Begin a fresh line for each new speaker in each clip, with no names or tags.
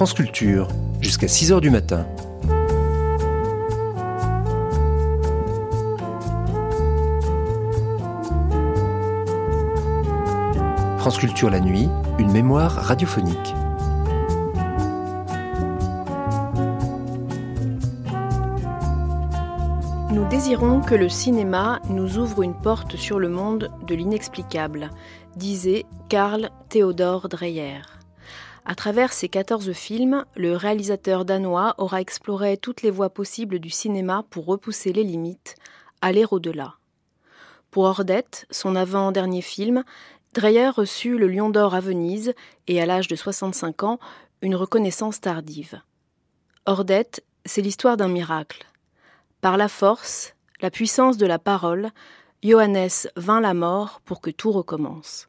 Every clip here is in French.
France Culture, jusqu'à 6h du matin. France Culture la nuit, une mémoire radiophonique.
Nous désirons que le cinéma nous ouvre une porte sur le monde de l'inexplicable, disait Karl Theodor Dreyer. À travers ses 14 films, le réalisateur danois aura exploré toutes les voies possibles du cinéma pour repousser les limites, aller au-delà. Pour Ordette, son avant-dernier film, Dreyer reçut le Lion d'Or à Venise et, à l'âge de 65 ans, une reconnaissance tardive. Ordette, c'est l'histoire d'un miracle. Par la force, la puissance de la parole, Johannes vint la mort pour que tout recommence.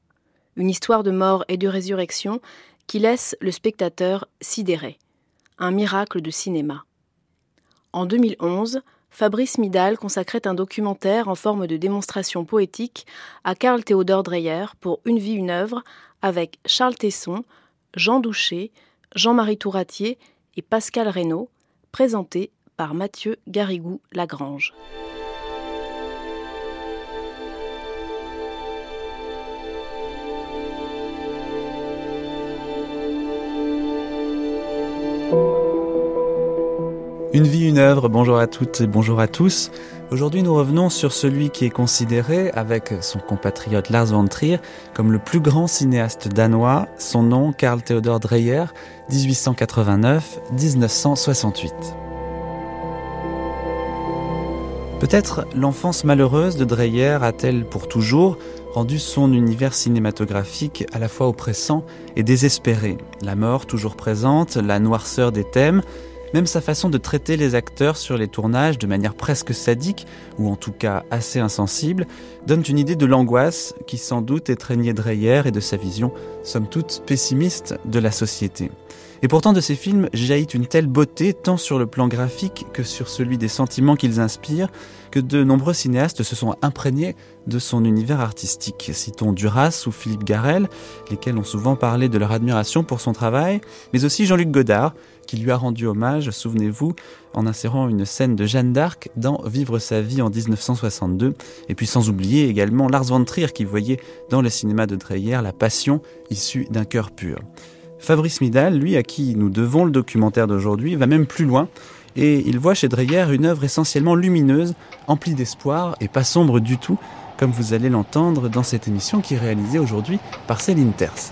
Une histoire de mort et de résurrection qui laisse le spectateur sidéré. Un miracle de cinéma. En 2011, Fabrice Midal consacrait un documentaire en forme de démonstration poétique à Karl Theodor Dreyer pour Une vie, une œuvre avec Charles Tesson, Jean Douché, Jean-Marie Touratier et Pascal Reynaud, présenté par Mathieu Garrigou-Lagrange.
Une vie, une œuvre, bonjour à toutes et bonjour à tous. Aujourd'hui nous revenons sur celui qui est considéré, avec son compatriote Lars von Trier, comme le plus grand cinéaste danois, son nom Karl Theodor Dreyer, 1889-1968. Peut-être l'enfance malheureuse de Dreyer a-t-elle pour toujours rendu son univers cinématographique à la fois oppressant et désespéré. La mort toujours présente, la noirceur des thèmes, même sa façon de traiter les acteurs sur les tournages de manière presque sadique, ou en tout cas assez insensible, donne une idée de l'angoisse qui sans doute étreignait Dreyer et de sa vision, somme toute pessimiste, de la société. Et pourtant de ces films jaillit une telle beauté tant sur le plan graphique que sur celui des sentiments qu'ils inspirent, que de nombreux cinéastes se sont imprégnés de son univers artistique. Citons Duras ou Philippe Garel, lesquels ont souvent parlé de leur admiration pour son travail, mais aussi Jean-Luc Godard, qui lui a rendu hommage, souvenez-vous, en insérant une scène de Jeanne d'Arc dans Vivre sa vie en 1962, et puis sans oublier également Lars von Trier qui voyait dans le cinéma de Dreyer la passion issue d'un cœur pur. Fabrice Midal, lui à qui nous devons le documentaire d'aujourd'hui, va même plus loin et il voit chez Dreyer une œuvre essentiellement lumineuse, emplie d'espoir et pas sombre du tout, comme vous allez l'entendre dans cette émission qui est réalisée aujourd'hui par Céline Terce.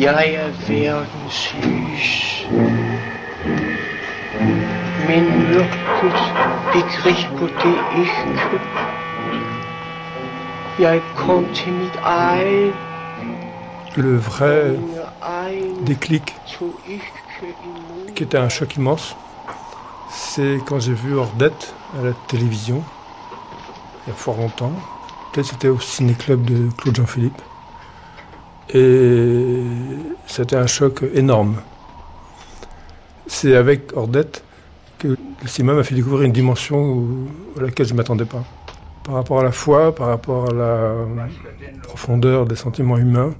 Jeg er verdens lys. Men mørket begriber det ikke. Jeg kom til mit eget.
Le vrai déclic, qui était un choc immense, c'est quand j'ai vu Ordette à la télévision, il y a fort longtemps. Peut-être c'était au ciné-club de Claude Jean-Philippe. Et c'était un choc énorme. C'est avec Ordette que le cinéma m'a fait découvrir une dimension à laquelle je ne m'attendais pas. Par rapport à la foi, par rapport à la profondeur des sentiments humains,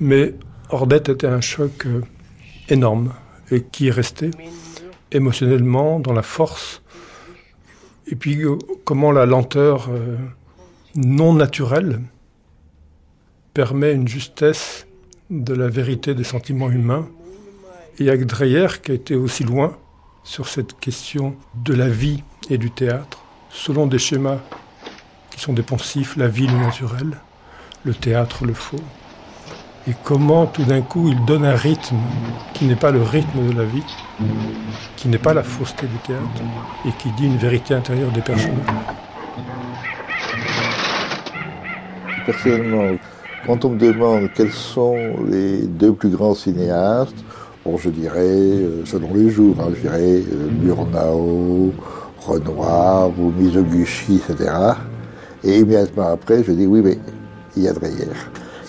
mais Ordette était un choc euh, énorme et qui est resté émotionnellement dans la force. Et puis euh, comment la lenteur euh, non naturelle permet une justesse de la vérité des sentiments humains. Et avec Dreyer qui a été aussi loin sur cette question de la vie et du théâtre, selon des schémas qui sont des poncifs, la vie le naturel, le théâtre le faux et comment tout d'un coup il donne un rythme qui n'est pas le rythme de la vie, qui n'est pas la fausseté du théâtre et qui dit une vérité intérieure des personnages.
Personnellement, quand on me demande quels sont les deux plus grands cinéastes, Bon, je dirais, euh, selon les jours, hein, je dirais euh, Murnau, Renoir ou Mizoguchi, etc. Et immédiatement après, je dis oui, mais il y a Dreyer.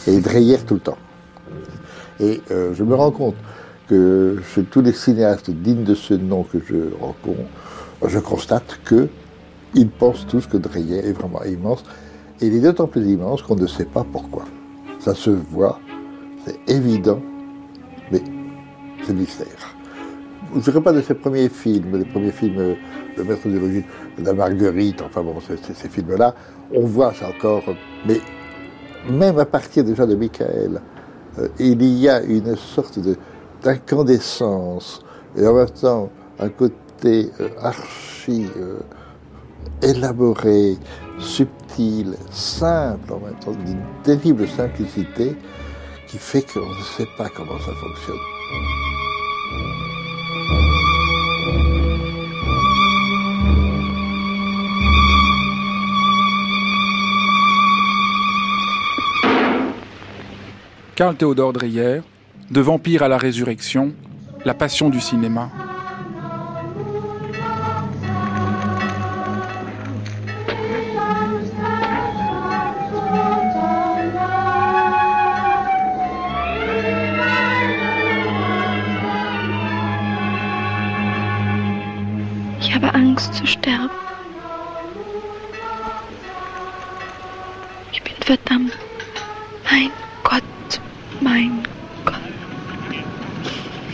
Et Dreyer tout le temps. Et euh, je me rends compte que chez tous les cinéastes dignes de ce nom que je rencontre, je constate que ils pensent tous que Dreyer est vraiment immense. Et il est d'autant plus immense qu'on ne sait pas pourquoi. Ça se voit, c'est évident, mais c'est mystère. Je ne dirais pas de ses premiers films, les premiers films de Maître de Logis, de la Marguerite, enfin bon, ces films-là, on voit ça encore, mais même à partir déjà de Michael, euh, il y a une sorte d'incandescence et en même temps un côté euh, archi euh, élaboré, subtil, simple en même temps, d'une terrible simplicité qui fait qu'on ne sait pas comment ça fonctionne.
Carl Théodore Dreyer, De Vampire à la résurrection, La passion du cinéma.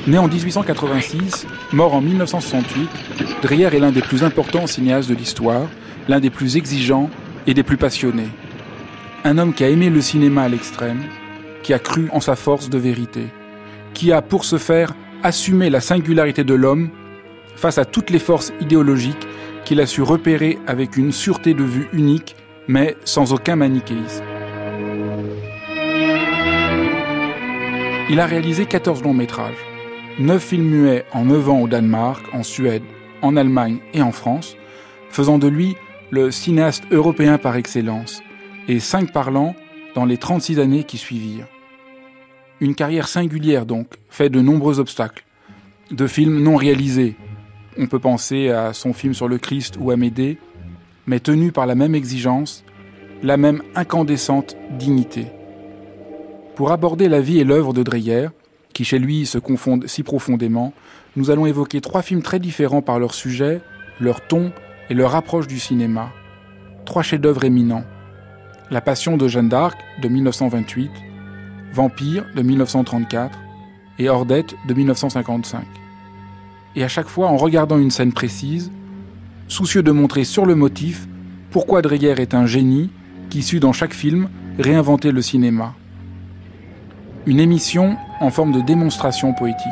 Né en 1886, mort en 1968, Dreyer est l'un des plus importants cinéastes de l'histoire, l'un des plus exigeants et des plus passionnés. Un homme qui a aimé le cinéma à l'extrême, qui a cru en sa force de vérité, qui a, pour ce faire, assumé la singularité de l'homme face à toutes les forces idéologiques qu'il a su repérer avec une sûreté de vue unique, mais sans aucun manichéisme. Il a réalisé 14 longs métrages, 9 films muets en 9 ans au Danemark, en Suède, en Allemagne et en France, faisant de lui le cinéaste européen par excellence, et 5 parlants dans les 36 années qui suivirent. Une carrière singulière donc, faite de nombreux obstacles, de films non réalisés. On peut penser à son film sur le Christ ou à Médée, mais tenu par la même exigence, la même incandescente dignité. Pour aborder la vie et l'œuvre de Dreyer, qui chez lui se confondent si profondément, nous allons évoquer trois films très différents par leur sujet, leur ton et leur approche du cinéma. Trois chefs-d'œuvre éminents. La Passion de Jeanne d'Arc de 1928, Vampire de 1934 et Ordette de 1955. Et à chaque fois en regardant une scène précise, soucieux de montrer sur le motif pourquoi Dreyer est un génie qui sut dans chaque film réinventer le cinéma. Une émission en forme de démonstration poétique.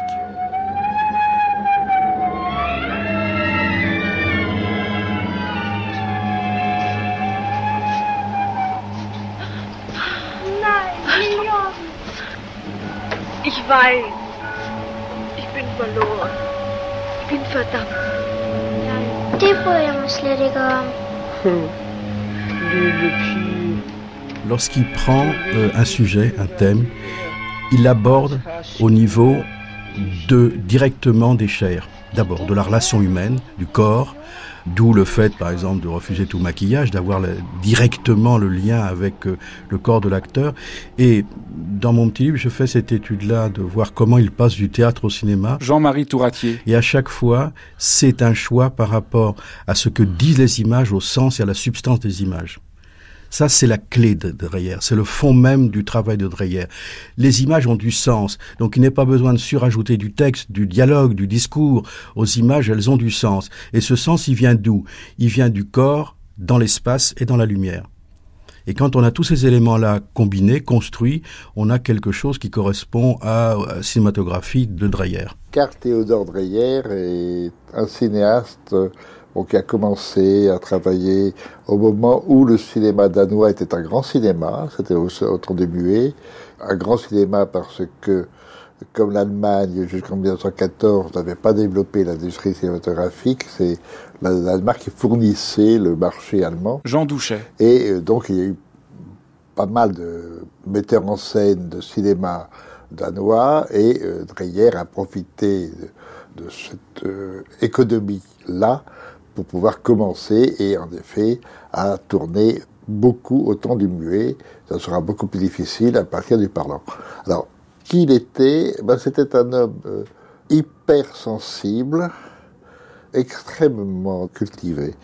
Ich weiß. Ich bin verloren. Ich bin verdammt.
Om.
Lorsqu'il prend euh, un sujet, un thème, il l'aborde au niveau de directement des chairs. D'abord, de la relation humaine, du corps, d'où le fait, par exemple, de refuser tout maquillage, d'avoir directement le lien avec euh, le corps de l'acteur. Et dans mon petit livre, je fais cette étude-là de voir comment il passe du théâtre au cinéma.
Jean-Marie Touratier.
Et à chaque fois, c'est un choix par rapport à ce que disent les images, au sens et à la substance des images. Ça, c'est la clé de Dreyer, c'est le fond même du travail de Dreyer. Les images ont du sens, donc il n'est pas besoin de surajouter du texte, du dialogue, du discours. Aux images, elles ont du sens. Et ce sens, il vient d'où? Il vient du corps, dans l'espace et dans la lumière. Et quand on a tous ces éléments-là combinés, construits, on a quelque chose qui correspond à la cinématographie de Dreyer.
Car Théodore Dreyer est un cinéaste qui a commencé à travailler au moment où le cinéma danois était un grand cinéma, c'était au, temps des muets, un grand cinéma parce que, comme l'Allemagne jusqu'en 1914 n'avait pas développé l'industrie cinématographique, c'est la Danemark qui fournissait le marché allemand.
Jean Douchet.
Et euh, donc il y a eu pas mal de metteurs en scène de cinéma danois et Dreyer a profité de, cette économie-là pour pouvoir commencer et en effet à tourner beaucoup au temps du muet. Ça sera beaucoup plus difficile à partir du parlant. Alors, qui il était? Ben, C'était un homme hypersensible, extrêmement cultivé.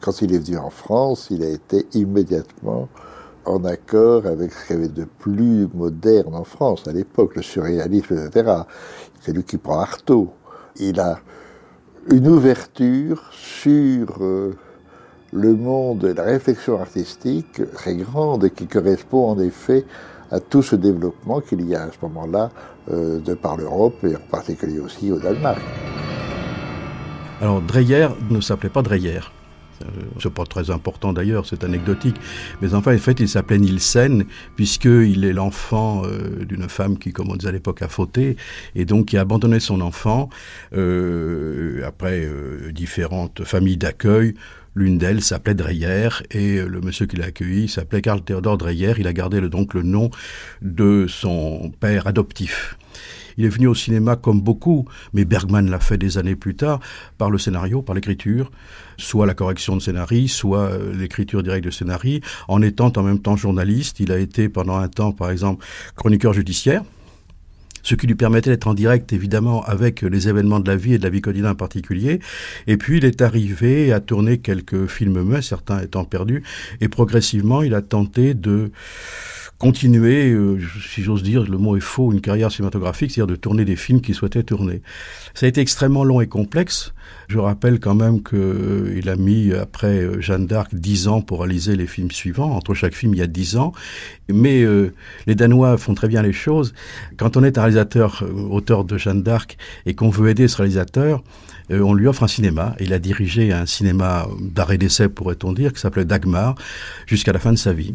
Quand il est venu en France, il a été immédiatement en accord avec ce qu'il y avait de plus moderne en France à l'époque, le surréalisme, etc. C'est lui qui prend Artaud. Il a une ouverture sur euh, le monde de la réflexion artistique très grande et qui correspond en effet à tout ce développement qu'il y a à ce moment-là euh, de par l'Europe et en particulier aussi au Danemark.
Alors Dreyer ne s'appelait pas Dreyer. Euh, c'est pas très important d'ailleurs, c'est anecdotique. Mais enfin, en fait, il s'appelait Nielsen, puisqu'il est l'enfant euh, d'une femme qui, comme on disait à l'époque, a fauté, et donc qui a abandonné son enfant euh, après différentes familles d'accueil. L'une d'elles s'appelait Dreyer et le monsieur qui l'a accueilli s'appelait Karl Theodor Dreyer. Il a gardé le, donc le nom de son père adoptif. Il est venu au cinéma comme beaucoup, mais Bergman l'a fait des années plus tard, par le scénario, par l'écriture, soit la correction de scénario, soit euh, l'écriture directe de scénario. En étant en même temps journaliste, il a été pendant un temps, par exemple, chroniqueur judiciaire ce qui lui permettait d'être en direct évidemment avec les événements de la vie et de la vie quotidienne en particulier. Et puis il est arrivé à tourner quelques films muets, certains étant perdus, et progressivement il a tenté de continuer, euh, si j'ose dire, le mot est faux, une carrière cinématographique, c'est-à-dire de tourner des films qu'il souhaitait tourner. Ça a été extrêmement long et complexe. Je rappelle quand même qu'il euh, a mis, après euh, Jeanne d'Arc, dix ans pour réaliser les films suivants. Entre chaque film, il y a dix ans. Mais les Danois font très bien les choses. Quand on est un réalisateur, auteur de Jeanne d'Arc, et qu'on veut aider ce réalisateur, on lui offre un cinéma. Il a dirigé un cinéma d'arrêt d'essai, pourrait-on dire, qui s'appelait Dagmar, jusqu'à la fin de sa vie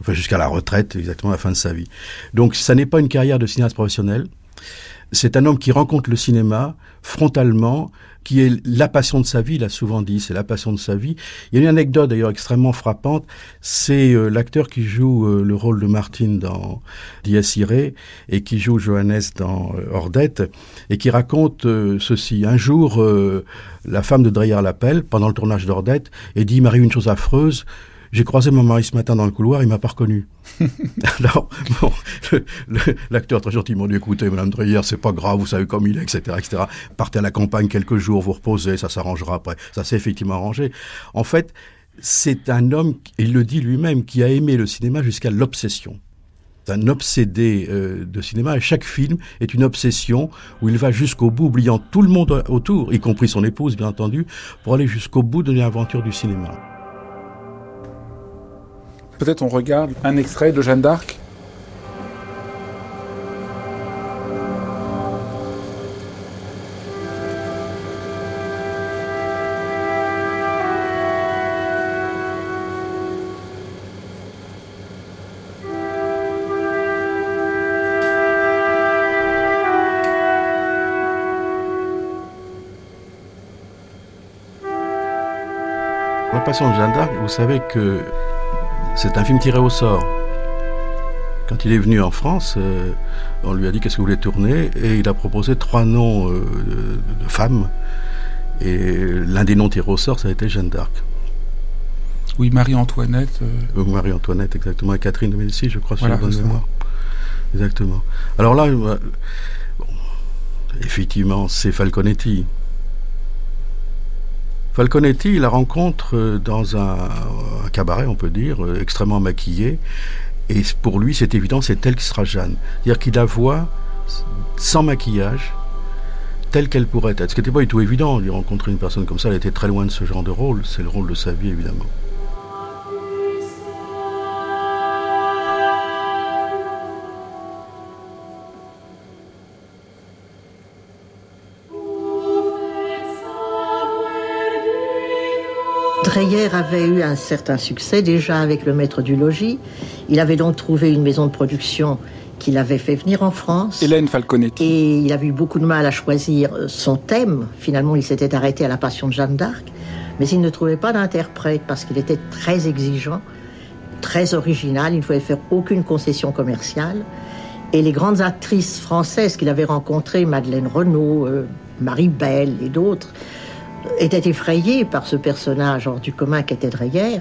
enfin jusqu'à la retraite, exactement à la fin de sa vie. Donc ça n'est pas une carrière de cinéaste professionnel, c'est un homme qui rencontre le cinéma frontalement, qui est la passion de sa vie, il a souvent dit, c'est la passion de sa vie. Il y a une anecdote d'ailleurs extrêmement frappante, c'est euh, l'acteur qui joue euh, le rôle de Martine dans Dies et qui joue Johannes dans euh, Ordette et qui raconte ceci. Un jour, la femme de Dreyer l'appelle pendant le tournage d'Ordette et dit, il m'arrive une chose affreuse, j'ai croisé mon mari ce matin dans le couloir, il m'a pas reconnu. Alors, bon, l'acteur très gentiment dit écoutez, Madame Dreyer, c'est pas grave, vous savez comme il est, etc., etc. Partez à la campagne quelques jours, vous reposez, ça s'arrangera après. Ça s'est effectivement arrangé. En fait, c'est un homme, il le dit lui-même, qui a aimé le cinéma jusqu'à l'obsession. C'est un obsédé euh, de cinéma et chaque film est une obsession où il va jusqu'au bout, oubliant tout le monde autour, y compris son épouse, bien entendu, pour aller jusqu'au bout de l'aventure du cinéma.
Peut-être on regarde un extrait de Jeanne d'Arc.
La Passion de Jeanne d'Arc, vous savez que c'est un film tiré au sort. Quand il est venu en France, euh, on lui a dit qu'est-ce que vous voulez tourner? Et il a proposé trois noms euh, de, femmes. Et l'un des noms tirés au sort, ça a été Jeanne d'Arc.
Oui, Marie-Antoinette.
Euh. Marie-Antoinette, exactement. Et Catherine de Médicis, je crois, sur la bonne mémoire. Exactement. Alors là, effectivement, c'est Falconetti. Falconetti, il la rencontre euh, dans un, cabaret, on peut dire, euh, extrêmement maquillé. Et pour lui, c'est évident, c'est elle qui sera Jeanne. C'est-à-dire qu'il la voit sans maquillage, telle qu'elle pourrait être. Ce qui n'était pas du tout évident, de rencontrer une personne comme ça, elle était très loin de ce genre de rôle. C'est le rôle de sa vie, évidemment.
Dreyer avait eu un certain succès déjà avec le maître du logis. Il avait donc trouvé une maison de production qu'il avait fait venir en France.
Hélène Falconetti.
Et il avait eu beaucoup de mal à choisir son thème. Finalement, il s'était arrêté à la Passion de Jeanne d'Arc. Mais il ne trouvait pas d'interprète parce qu'il était très exigeant, très original. Il ne pouvait faire aucune concession commerciale. Et les grandes actrices françaises qu'il avait rencontrées, Madeleine Renaud, euh, Marie Belle et d'autres, étaient effrayées par ce personnage hors du commun qu'était Dreyer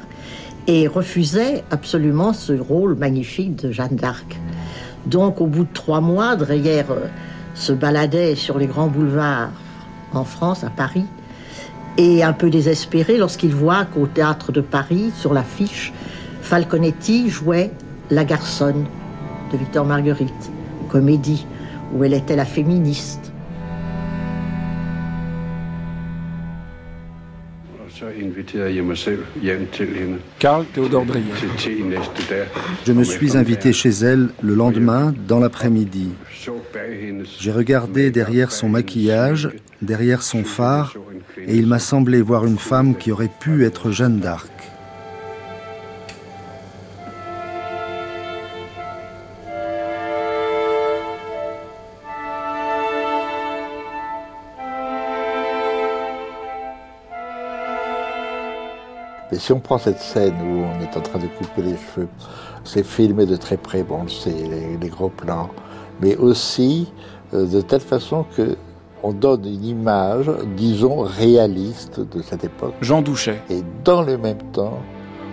et refusaient absolument ce rôle magnifique de Jeanne d'Arc. Donc, au bout de trois mois, Dreyer euh, se baladait sur les grands boulevards en France, à Paris, et un peu désespéré lorsqu'il voit qu'au théâtre de Paris, sur l'affiche, Falconetti jouait La Garçonne de Victor Marguerite, comédie où elle était la féministe.
Karl Théodore Dreyer.
Je me suis invité chez elle le lendemain, dans l'après-midi. J'ai regardé derrière son maquillage, derrière son phare, et il m'a semblé voir une femme qui aurait pu être Jeanne d'Arc.
Mais si on prend cette scène où on est en train de couper les cheveux, c'est filmé de très près, bon, on le sait, les, gros plans, mais aussi euh, de telle façon que on donne une image, disons, réaliste de cette époque.
Jean Douchet.
Et dans le même temps,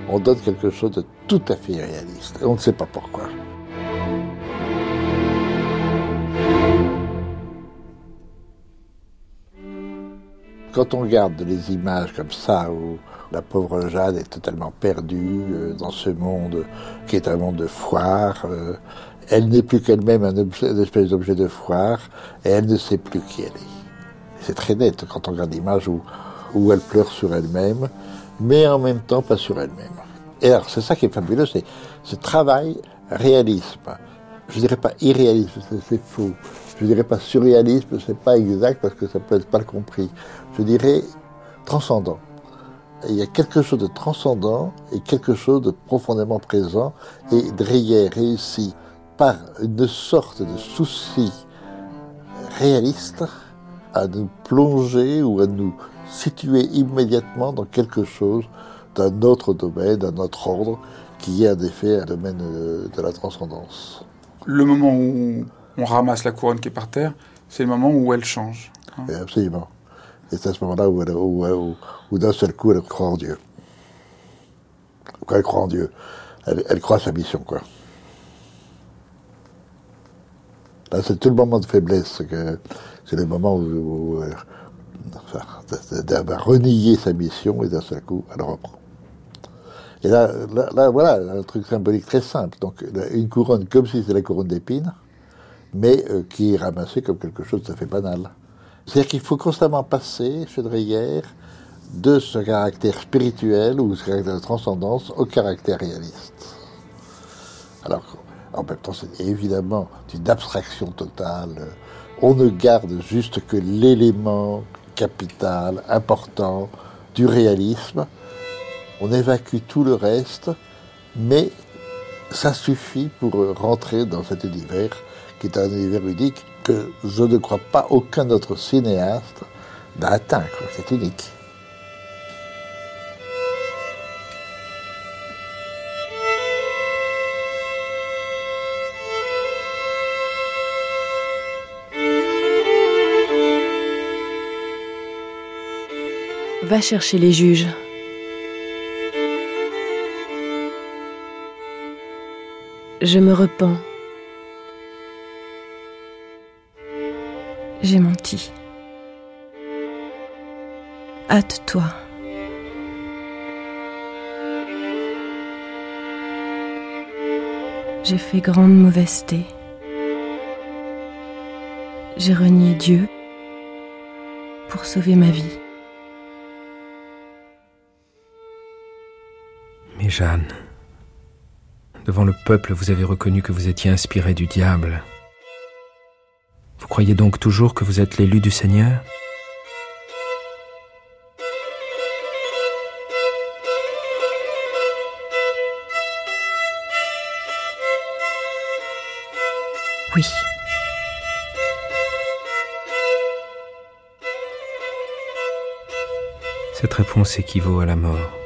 on donne quelque chose de tout à fait réaliste. Et on ne sait pas pourquoi. Quand on regarde les images comme ça, où la pauvre Jeanne est totalement perdue euh, dans ce monde qui est un monde de foire, euh, elle n'est plus qu'elle-même un espèce d'objet de foire et elle ne sait plus qui elle est. C'est très net quand on regarde l'image où, où elle pleure sur elle-même, mais en même temps pas sur elle-même. Et alors c'est ça qui est fabuleux, c'est ce travail réalisme. Je dirais pas irréalisme, c'est faux. Je dirais pas surréalisme, c'est pas exact parce que ça peut être pas compris. Je dirais transcendant. il y a quelque chose de transcendant et quelque chose de profondément présent. Et Dreyer réussit par une sorte de souci réaliste à nous plonger ou à nous situer immédiatement dans quelque chose d'un autre domaine, d'un autre ordre, qui est en effet un domaine de la transcendance.
Le moment où on ramasse la couronne qui est par terre, c'est le moment où elle change.
Hein? Absolument. Et c'est à ce moment-là où, où, d'un seul coup, elle croit en Dieu. Quand elle croit en Dieu, elle, croit à sa mission, quoi. Là, c'est tout le moment de faiblesse. C'est le moment où, elle va renier sa mission et d'un seul coup, elle reprend. Et là, là, voilà, un truc symbolique très simple. Donc, une couronne comme si c'était la couronne d'épines, mais euh, qui est ramassée comme quelque chose de fait banal. C'est-à-dire qu'il faut constamment passer, chez Dreyer, de ce caractère spirituel ou ce caractère de transcendance au caractère réaliste. Alors, en même temps, c'est évidemment une abstraction totale. On ne garde juste que l'élément capital, important du réalisme. On évacue tout le reste, mais ça suffit pour rentrer dans cet univers qui est un univers unique que je ne crois pas aucun autre cinéaste n'a atteint. C'est unique.
Va chercher les juges. Je me repens. J'ai menti. Hâte-toi. J'ai fait grande mauvaiseté. J'ai renié Dieu pour sauver ma vie.
Mais Jeanne, devant le peuple, vous avez reconnu que vous étiez inspiré du diable. Croyez donc toujours que vous êtes l'élu du Seigneur?
Oui.
Cette réponse équivaut à la mort.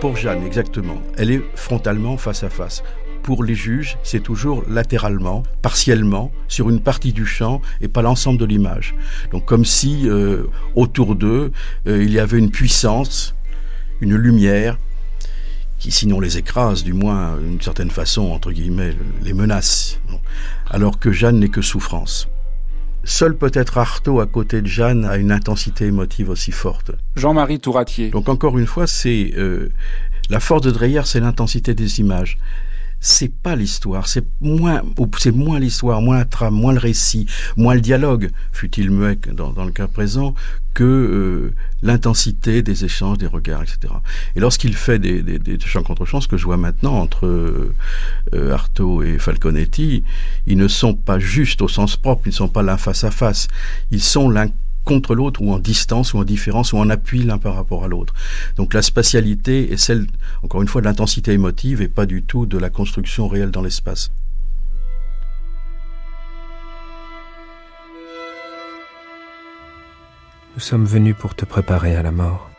Pour Jeanne, exactement. Elle est frontalement face à face. Pour les juges, c'est toujours latéralement, partiellement, sur une partie du champ et pas l'ensemble de l'image. Donc comme si euh, autour d'eux, euh, il y avait une puissance, une lumière qui sinon les écrase, du moins d'une certaine façon, entre guillemets, les menace. Alors que Jeanne n'est que souffrance. Seul peut-être Artaud à côté de Jeanne a une intensité émotive aussi forte.
Jean-Marie Touratier.
Donc encore une fois, c'est euh, la force de Dreyer, c'est l'intensité des images c'est pas l'histoire, c'est moins, c'est moins l'histoire, moins la trame, moins le récit, moins le dialogue, fut-il muet dans, le cas présent, que euh, l'intensité des échanges, des regards, etc. Et lorsqu'il fait des, des, des chants contre chants, ce que je vois maintenant entre euh, Artaud et Falconetti, ils ne sont pas juste au sens propre, ils ne sont pas l'un face à face, ils sont l'un contre l'autre ou en distance ou en différence ou en appui l'un par rapport à l'autre. Donc la spatialité est celle, encore une fois, de l'intensité émotive et pas du tout de la construction réelle dans l'espace.
Nous sommes venus pour te préparer à la mort.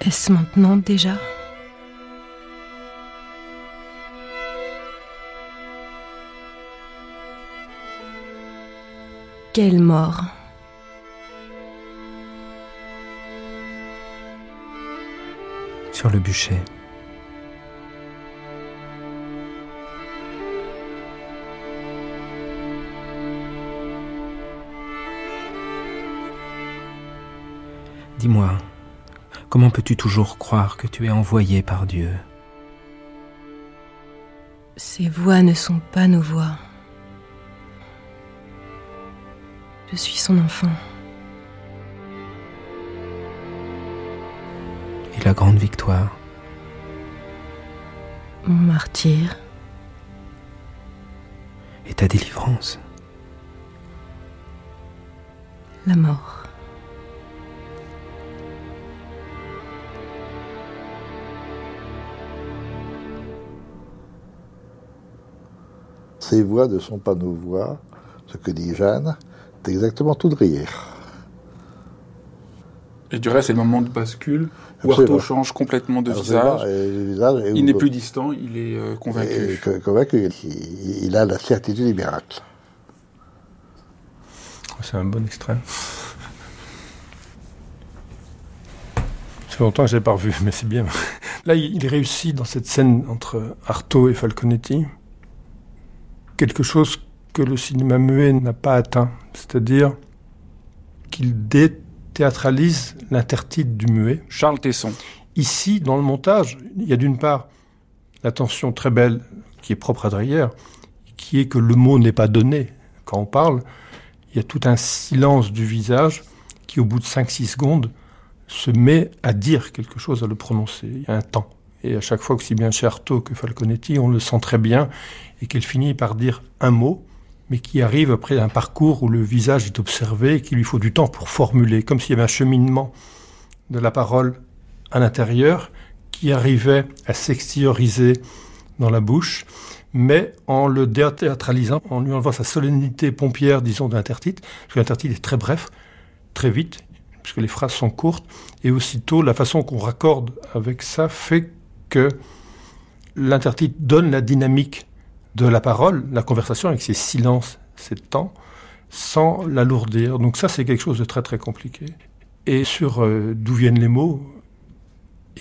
Est-ce maintenant déjà? Quelle mort
Sur le bûcher. Dis-moi, comment peux-tu toujours croire que tu es envoyé par Dieu?
Ces voix ne sont pas nos voix. Je suis son enfant.
Et la grande victoire
Mon martyr.
Et ta délivrance
La mort.
Ces voix ne sont pas nos voix, ce que dit Jeanne, exactement tout de rire.
Et du reste, c'est le moment de bascule où Artaud change complètement de visage. il n'est plus distant, il est euh, convaincu.
convaincu. Il, a la certitude des miracles.
C'est un bon extrait. Ça fait longtemps que je l'ai pas revu, mais c'est bien. Là, il réussit dans cette scène entre Artaud et Falconetti quelque chose que le cinéma muet n'a pas atteint, c'est-à-dire qu'il déthéâtralise l'intertitre du muet.
Charles Tesson.
Ici, dans le montage, il y a d'une part la tension très belle qui est propre à Dreyer, qui est que le mot n'est pas donné quand on parle. Il y a tout un silence du visage qui, au bout de 5-6 secondes, se met à dire quelque chose, à le prononcer. Il y a un temps. Et à chaque fois, aussi bien chez Artaud que Falconetti, on le sent très bien, et qu'elle finit par dire un mot, mais qui arrive après un parcours où le visage est observé et qu'il lui faut du temps pour formuler, comme s'il y avait un cheminement de la parole à l'intérieur qui arrivait à s'extérioriser dans la bouche, mais en le déthéâtralisant, en lui enlevant sa solennité pompière, disons, d'intertitre, parce que l'intertitre est très bref, très vite, puisque les phrases sont courtes, et aussitôt la façon qu'on raccorde avec ça fait que l'intertitre donne la dynamique de la parole, la conversation avec ses silences, ses temps, sans l'alourdir. Donc ça, c'est quelque chose de très très compliqué. Et sur euh, d'où viennent les mots,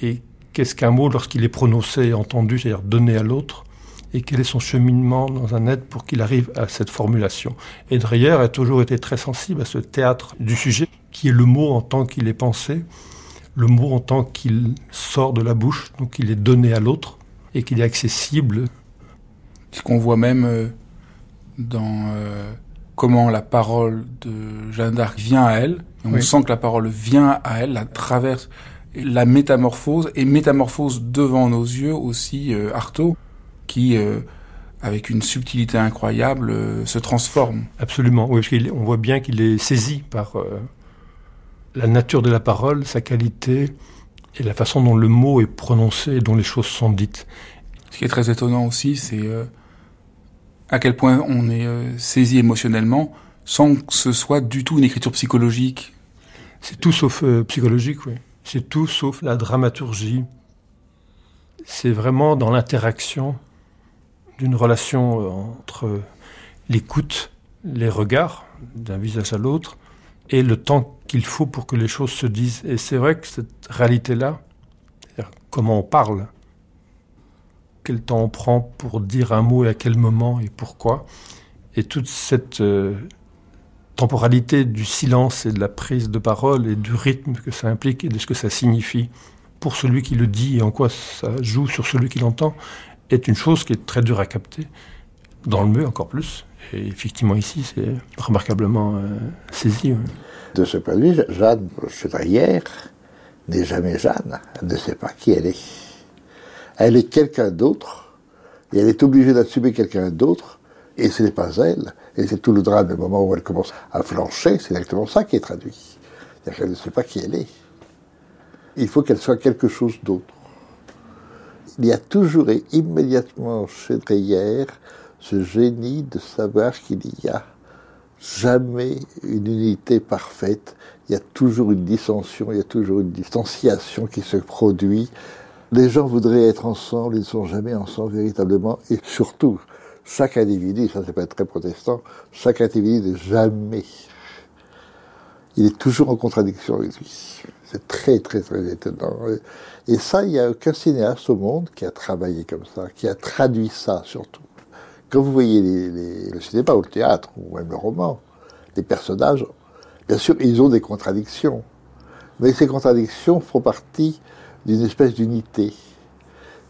et qu'est-ce qu'un mot lorsqu'il est prononcé et entendu, c'est-à-dire donné à l'autre, et quel est son cheminement dans un être pour qu'il arrive à cette formulation. Et Dreyer a toujours été très sensible à ce théâtre du sujet, qui est le mot en tant qu'il est pensé, le mot en tant qu'il sort de la bouche, donc qu'il est donné à l'autre, et qu'il est accessible
ce qu'on voit même euh, dans euh, comment la parole de Jeanne d'Arc vient à elle. on sent que la parole vient à elle, la traverse, la métamorphose, et métamorphose devant nos yeux aussi euh, Artaud, qui, avec une subtilité incroyable, se transforme.
Absolument, oui, parce qu'on voit bien qu'il est saisi par la nature de la parole, sa qualité, et la façon dont le mot est prononcé et dont les choses sont dites.
Ce qui est très étonnant aussi, c'est à quel point on est euh, saisi émotionnellement sans que ce soit du tout une écriture psychologique.
C'est tout sauf euh, psychologique, oui. C'est tout sauf la dramaturgie. C'est vraiment dans l'interaction d'une relation euh, entre l'écoute, les regards d'un visage à l'autre, et le temps qu'il faut pour que les choses se disent. Et c'est vrai que cette réalité-là, comment on parle, quel temps on prend pour dire un mot et à quel moment et pourquoi, et toute cette euh, temporalité du silence et de la prise de parole et du rythme que ça implique et de ce que ça signifie pour celui qui le dit et en quoi ça joue sur celui qui l'entend, est une chose qui est très dure à capter, dans le mieux encore plus. Et effectivement ici, c'est remarquablement euh, saisi.
De ce point de vue, Jeanne Chevrière n'est jamais Jeanne. Elle ne sait pas qui elle est. Elle est quelqu'un d'autre, et elle est obligée d'assumer quelqu'un d'autre, et ce n'est pas elle. Et c'est tout le drame, le moment où elle commence à flancher, c'est exactement ça qui est traduit. C'est-à-dire qu'elle ne sait pas qui elle est. Il faut qu'elle soit quelque chose d'autre. Il y a toujours et immédiatement chez Dreyer ce génie de savoir qu'il n'y a jamais une unité parfaite. Il y a toujours une dissension, il y a toujours une distanciation qui se produit. Les gens voudraient être ensemble, ils ne sont jamais ensemble véritablement. Et surtout, chaque individu, ça c'est pas très protestant, chaque individu n'est jamais. Il est toujours en contradiction avec lui. C'est très très très étonnant. Et ça, il n'y a aucun cinéaste au monde qui a travaillé comme ça, qui a traduit ça surtout. Quand vous voyez le cinéma ou le théâtre, ou même le roman, les personnages, bien sûr, ils ont des contradictions. Mais ces contradictions font partie d'une espèce d'unité.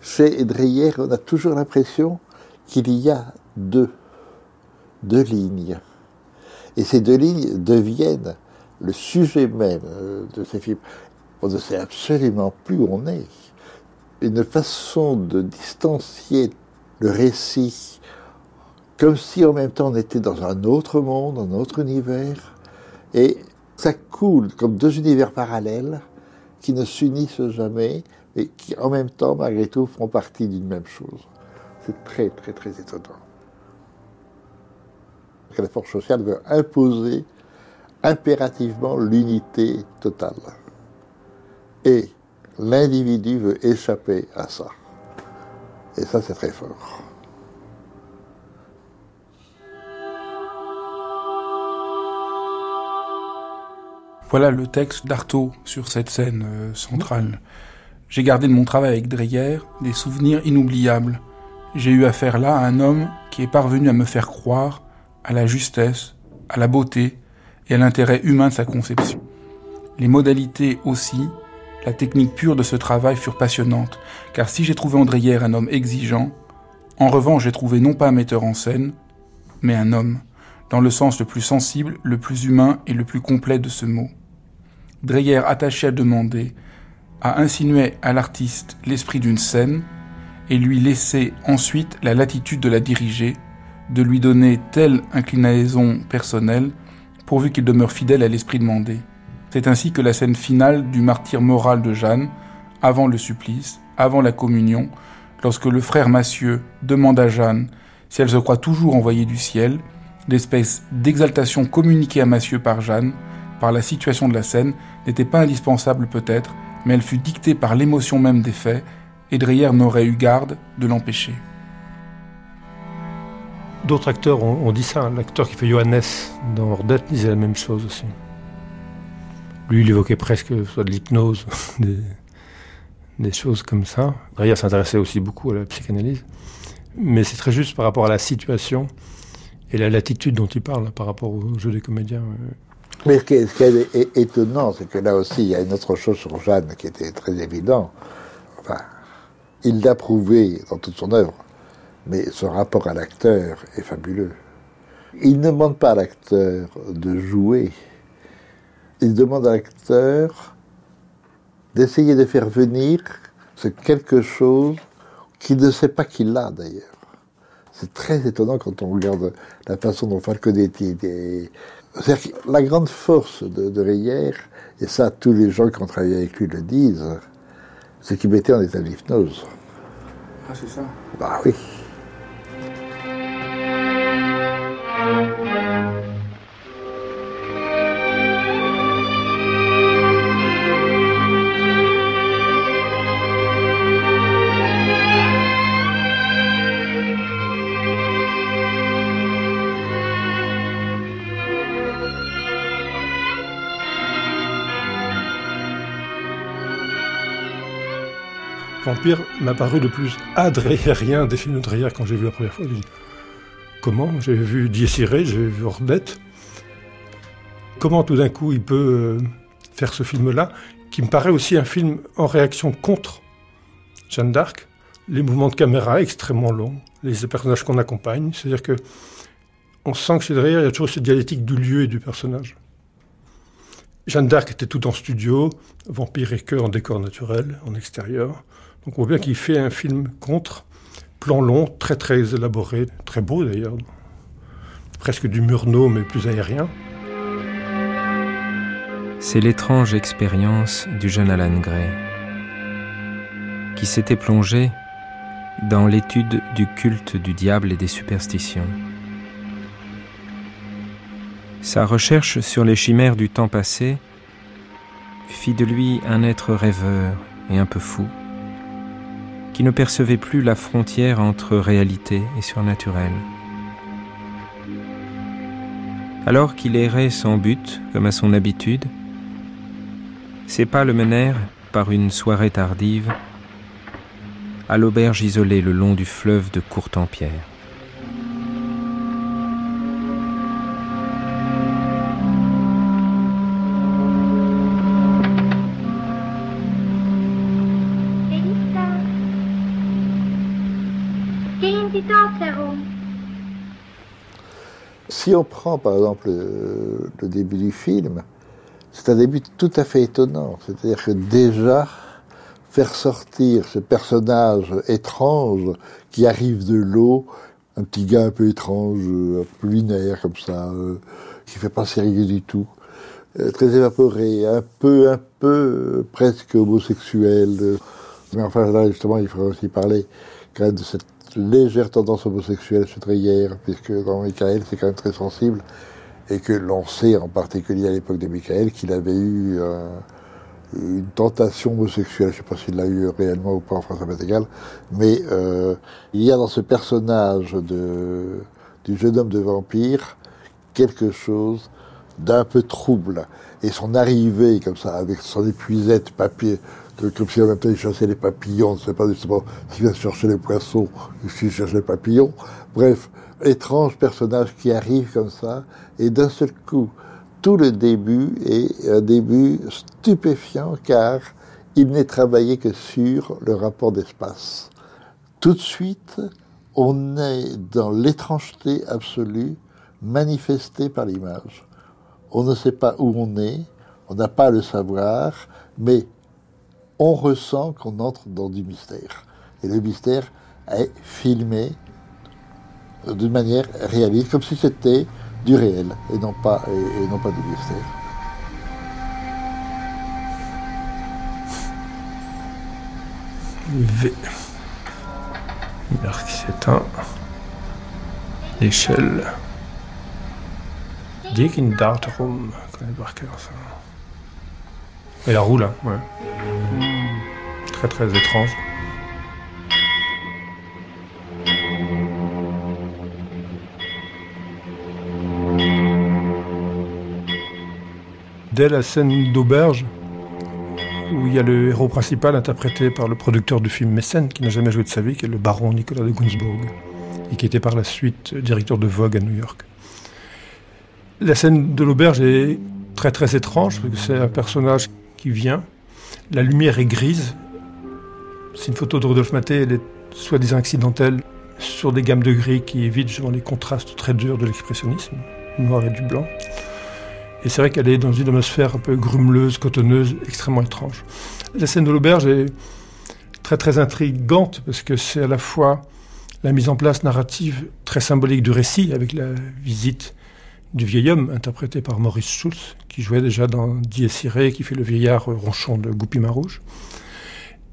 Chez Dreyer, on a toujours l'impression qu'il y a deux, deux lignes. Et ces deux lignes deviennent le sujet même euh, de ces films. On ne sait absolument plus où on est. Une façon de distancier le récit comme si en même temps on était dans un autre monde, un autre univers, et ça coule comme deux univers parallèles qui ne s'unissent jamais, et qui en même temps, malgré tout, font partie d'une même chose. C'est très, très, très étonnant. la force sociale veut imposer impérativement l'unité totale. Et l'individu veut échapper à ça. Et ça, c'est très fort.
Voilà le texte d'Artaud sur cette scène euh, centrale. J'ai gardé de mon travail avec Dreyer des souvenirs inoubliables. J'ai eu affaire là à un homme qui est parvenu à me faire croire à la justesse, à la beauté et à l'intérêt humain de sa conception. Les modalités aussi, la technique pure de ce travail furent passionnantes, car si j'ai trouvé en un homme exigeant, en revanche j'ai trouvé non pas un metteur en scène, mais un homme, dans le sens le plus sensible, le plus humain et le plus complet de ce mot. Dreyer attaché à demander, à insinuer à l'artiste l'esprit d'une scène, et lui laisser ensuite la latitude de la diriger, de lui donner telle inclinaison personnelle, pourvu qu'il demeure fidèle à l'esprit demandé. C'est ainsi que la scène finale du martyr moral de Jeanne, avant le supplice, avant la communion, lorsque le frère Massieu demande à Jeanne si elle se croit toujours envoyée du ciel, l'espèce d'exaltation communiquée à Massieu par Jeanne, par la situation de la scène n'était pas indispensable peut-être, mais elle fut dictée par l'émotion même des faits, et Dreyer n'aurait eu garde de l'empêcher.
D'autres acteurs ont, dit ça. L'acteur qui fait Johannes dans Ordette disait la même chose aussi. Lui, il évoquait presque soit de l'hypnose, des, choses comme ça. Dreyer s'intéressait aussi beaucoup à la psychanalyse. Mais c'est très juste par rapport à la situation et la latitude dont il parle par rapport au jeu des comédiens.
Mais ce qui est, étonnant, c'est que là aussi, il y a une autre chose sur Jeanne qui était très évident. Enfin, il l'a prouvé dans toute son œuvre, mais son rapport à l'acteur est fabuleux. Il ne demande pas à l'acteur de jouer, il demande à l'acteur d'essayer de faire venir ce quelque chose qu'il ne sait pas qu'il a d'ailleurs. C'est très étonnant quand on regarde la façon dont Falconetti la grande force de, de et ça tous les gens qui ont travaillé avec lui le disent, c'est qu'il mettait en état d'hypnose.
Ah, c'est ça
Bah oui.
Vampire m'a paru le plus adréhérien des films de Dreyer quand j'ai vu la première fois. comment? J'ai vu Dies Irae, j'ai vu Ordette. Comment tout d'un coup il peut euh, faire ce film-là, qui me paraît aussi un film en réaction contre Jeanne d'Arc, les mouvements de caméra extrêmement longs, les personnages qu'on accompagne, c'est-à-dire que on sent que chez Dreyer, il y a toujours cette dialectique du lieu et du personnage. Jeanne d'Arc était tout en studio, Vampire et que en décor naturel, en extérieur. Donc on voit bien qu'il fait un film contre, plan long, très très élaboré, très beau d'ailleurs, presque du Murnau mais plus aérien.
C'est l'étrange expérience du jeune Alan Gray, qui s'était plongé dans l'étude du culte du diable et des superstitions. Sa recherche sur les chimères du temps passé fit de lui un être rêveur et un peu fou, qui ne percevait plus la frontière entre réalité et surnaturel. Alors qu'il errait sans but, comme à son habitude, ses pas le menèrent, par une soirée tardive, à l'auberge isolée le long du fleuve de Courtempierre.
Si on prend par exemple le, début du film, c'est un début tout à fait étonnant. C'est-à-dire que déjà, faire sortir ce personnage étrange qui arrive de l'eau, un petit gars un peu étrange, un peu lunaire comme ça, euh, qui fait pas sérieux du tout, euh, très évaporé, un peu, un peu euh, presque homosexuel. Mais enfin là justement, il faudrait aussi parler quand même de cette légère tendance homosexuelle chez Dreyer, puisque dans Michael, c'est quand même très sensible, et que l'on sait, en particulier à l'époque de Michael, qu'il avait eu euh, une tentation homosexuelle. Je ne sais pas s'il l'a eu réellement ou pas, enfin ça m'est égal. Mais euh, il y a dans ce personnage de, du jeune homme de vampire quelque chose d'un peu trouble. Et son arrivée, comme ça, avec son épuisette papier, comme si temps il chassait les papillons, sait pas justement s'il vient chercher les poissons ou s'il cherche les papillons. Bref, étrange personnage qui arrive comme ça, et d'un seul coup, tout le début est un début stupéfiant car il n'est travaillé que sur le rapport d'espace. Tout de suite, on est dans l'étrangeté absolue manifestée par l'image. On ne sait pas où on est, on n'a pas à le savoir, mais on ressent qu'on entre dans du mystère. Et le mystère est filmé d'une manière réaliste, comme si c'était du réel et non pas, et, non pas du mystère.
V. s'éteint. L'échelle. Dick in Dartrum, connaît Barker ça. Et la roue là, ouais. Très très étrange. Dès la scène d'auberge, où il y a le héros principal interprété par le producteur du film Mécène, qui n'a jamais joué de sa vie, qui est le baron Nicolas de Gunzburg, et qui était par la suite directeur de Vogue à New York. La scène de l'auberge est très très étrange, parce que c'est un personnage qui vient. La lumière est grise. C'est une photo de Rodolphe Maté, elle est soi-disant accidentelle sur des gammes de gris qui évitent justement les contrastes très durs de l'expressionnisme, du noir et du blanc. Et c'est vrai qu'elle est dans une atmosphère un peu grumeleuse, cotonneuse, extrêmement étrange. La scène de l'auberge est très très intrigante parce que c'est à la fois la mise en place narrative très symbolique du récit avec la visite du vieil homme, interprété par Maurice Schulz, qui jouait déjà dans Dies Irae, qui fait le vieillard ronchon de Goupil Rouge.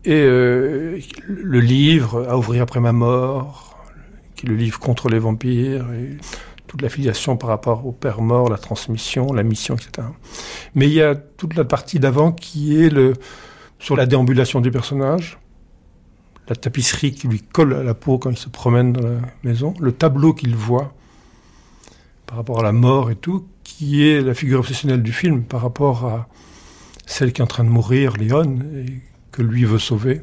Et euh, le livre À ouvrir après ma mort, qui est le livre contre les vampires, et toute l'affiliation par rapport au père mort, la transmission, la mission, etc. Mais il y a toute la partie d'avant qui est le, sur la déambulation du personnage, la tapisserie qui lui colle à la peau quand il se promène dans la maison, le tableau qu'il voit par rapport à la mort et tout, qui est la figure obsessionnelle du film par rapport à celle qui est en train de mourir, Léon, que lui veut sauver.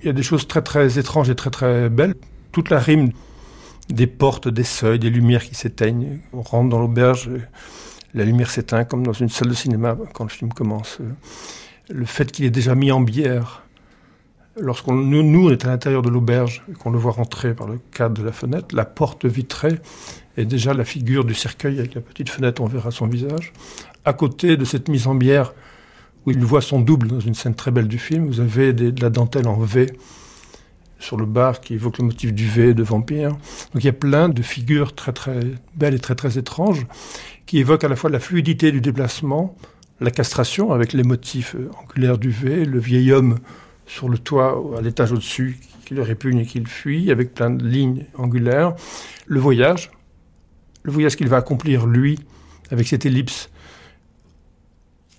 Il y a des choses très très étranges et très très belles. Toute la rime des portes, des seuils, des lumières qui s'éteignent. On rentre dans l'auberge, la lumière s'éteint comme dans une salle de cinéma quand le film commence. Le fait qu'il est déjà mis en bière, lorsqu'on nous, nous on est à l'intérieur de l'auberge et qu'on le voit rentrer par le cadre de la fenêtre, la porte vitrée est déjà la figure du cercueil avec la petite fenêtre, on verra son visage. À côté de cette mise en bière, où il voit son double dans une scène très belle du film, vous avez de la dentelle en V sur le bar qui évoque le motif du V de vampire. Donc il y a plein de figures très très belles et très très étranges qui évoquent à la fois la fluidité du déplacement, la castration avec les motifs euh, angulaires du V, le vieil homme sur le toit à l'étage au-dessus qui le répugne et qui le fuit avec plein de lignes angulaires, le voyage, le voyage qu'il va accomplir lui avec cette ellipse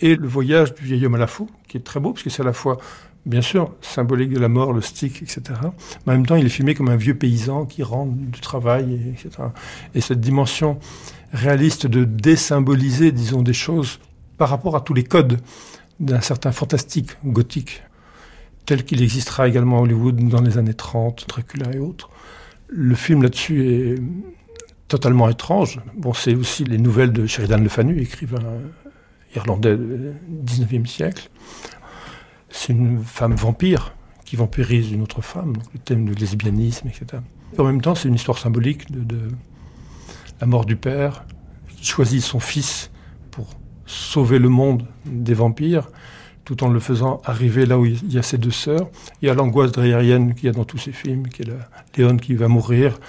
et le voyage du vieil homme à la fou qui est très beau parce que c'est à la fois bien sûr, symbolique de la mort, le stick, etc. Mais en même temps, il est filmé comme un vieux paysan qui rentre du travail, etc. Et cette dimension réaliste de désymboliser, disons, des choses par rapport à tous les codes d'un certain fantastique gothique, tel qu'il existera également à Hollywood dans les années 30, Dracula et autres. Le film là-dessus est totalement étrange. Bon, c'est aussi les nouvelles de Sheridan Le Fanu, écrivain irlandais du 19e siècle c'est une femme vampire qui vampirise une autre femme, donc le thème du lesbianisme, etc. en même temps, c'est une histoire symbolique de, la mort du père, qui choisit son fils pour sauver le monde des vampires, tout en le faisant arriver là où il y a ses deux sœurs. Il y a l'angoisse dreyerienne qu'il y a dans tous ces films, qui est la Léon qui va mourir,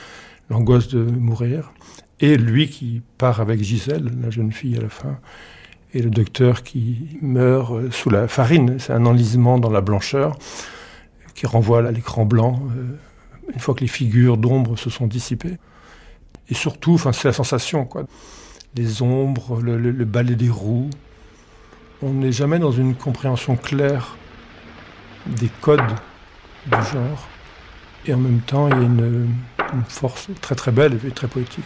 l'angoisse de mourir, et lui qui part avec Gisèle, la jeune fille à la fin, et le docteur qui meurt euh, sous la farine. C'est un enlisement dans la blancheur qui renvoie à l'écran blanc euh, une fois que les figures d'ombre se sont dissipées. Et surtout, c'est la sensation, quoi. Les ombres, le, balai des roues. On n'est jamais dans une compréhension claire des codes du genre. Et en même temps, il y a une, force très très belle et très poétique.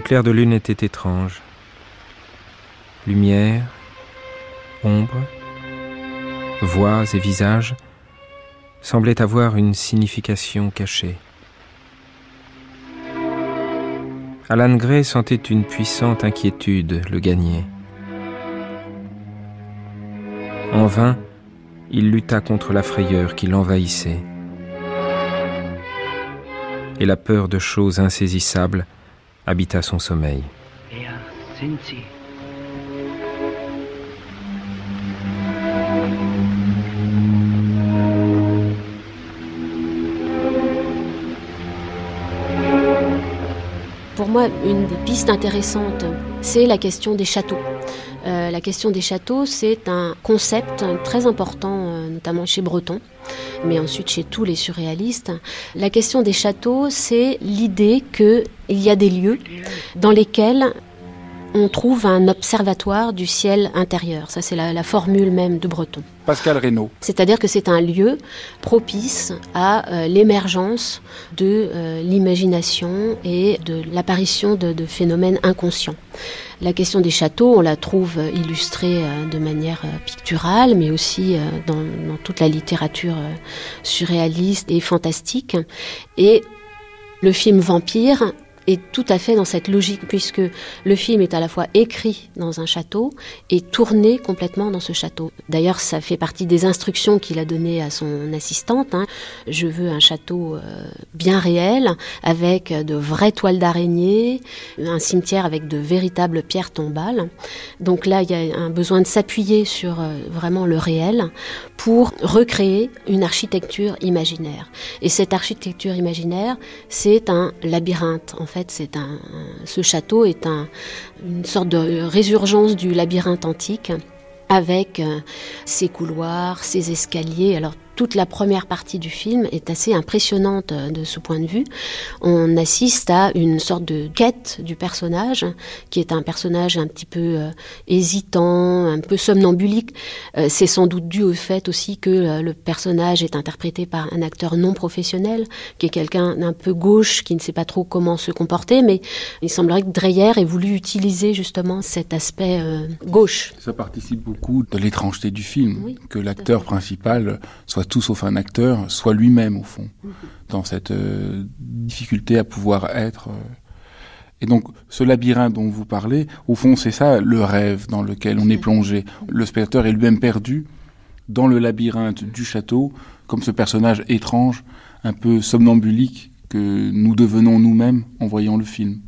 Le clair de lune était étrange. Lumière, ombre, voix et visages semblaient avoir une signification cachée. Alan Gray sentait une puissante inquiétude le gagner. En vain, il lutta contre la frayeur qui l'envahissait. Et la peur de choses insaisissables habita son sommeil.
Pour moi, une des pistes intéressantes, c'est la question des châteaux. Euh, la question des châteaux, c'est un concept très important, euh, notamment chez Breton, mais ensuite chez tous les surréalistes. La question des châteaux, c'est l'idée qu'il y a des lieux dans lesquels on trouve un observatoire du ciel intérieur. Ça, c'est la, formule même de Breton.
Pascal Reynaud.
C'est-à-dire que c'est un lieu propice à euh, l'émergence de euh, l'imagination et de l'apparition de, phénomènes inconscients. La question des châteaux, on la trouve euh, illustrée de manière picturale, mais aussi dans, dans toute la littérature surréaliste et fantastique. Et le film Vampire tout à fait dans cette logique, puisque le film est à la fois écrit dans un château et tourné complètement dans ce château. D'ailleurs, ça fait partie des instructions qu'il a données à son assistante. Hein. Je veux un château euh, bien réel, avec de vraies toiles d'araignée, un cimetière avec de véritables pierres tombales. Donc là, il y a un besoin de s'appuyer sur euh, vraiment le réel pour recréer une architecture imaginaire. Et cette architecture imaginaire, c'est un labyrinthe en fait, c'est un, ce château est une sorte de résurgence du labyrinthe antique avec euh, ses couloirs, ses escaliers. Toute la première partie du film est assez impressionnante euh, de ce point de vue. On assiste à une sorte de quête du personnage, qui est un personnage un petit peu euh, hésitant, un peu somnambulique. Euh, c'est sans doute dû au fait aussi que le personnage est interprété par un acteur non professionnel, qui est quelqu'un d'un peu gauche, qui ne sait pas trop comment se comporter, mais il semblerait que Dreyer ait voulu utiliser justement cet aspect gauche.
Ça participe beaucoup de l'étrangeté du film, que l'acteur principal soit tout sauf un acteur, soit lui-même au fond, dans cette euh, difficulté à pouvoir être. Euh. Et donc, ce labyrinthe dont vous parlez, au fond, c'est ça le rêve dans lequel on est plongé. Le spectateur est lui-même perdu dans le labyrinthe du château, comme ce personnage étrange, un peu somnambulique que nous devenons nous-mêmes en voyant le film.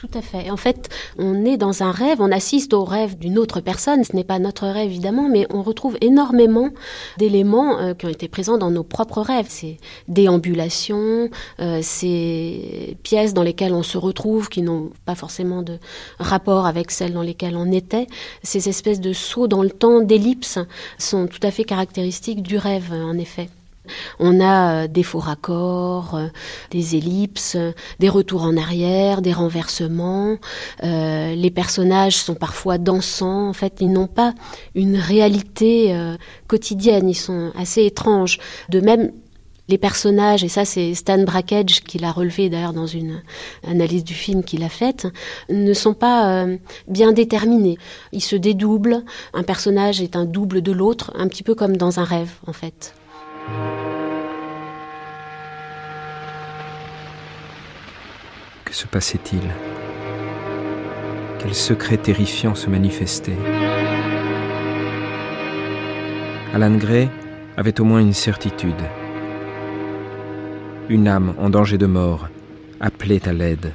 Tout à fait. En fait, on est dans un rêve, on assiste au rêve d'une autre personne. Ce n'est pas notre rêve, évidemment, mais on retrouve énormément d'éléments euh, qui ont été présents dans nos propres rêves. Ces déambulations, euh, ces pièces dans lesquelles on se retrouve qui n'ont pas forcément de rapport avec celles dans lesquelles on était. Ces espèces de sauts dans le temps, d'ellipses, sont tout à fait caractéristiques du rêve, en effet. On a euh, des faux raccords, euh, des ellipses, des retours en arrière, des renversements. Euh, les personnages sont parfois dansants. En fait, ils n'ont pas une réalité quotidienne. Ils sont assez étranges. De même, les personnages, et ça c'est Stan Brakhage qui l'a relevé d'ailleurs dans une analyse du film qu'il a faite, ne sont pas bien déterminés. Ils se dédoublent, un personnage est un double de l'autre, un petit peu comme dans un rêve en fait.
Que se passait-il? Quel secret terrifiant se manifestait? Alan Gray avait au moins une certitude. Une âme en danger de mort appelait à l'aide.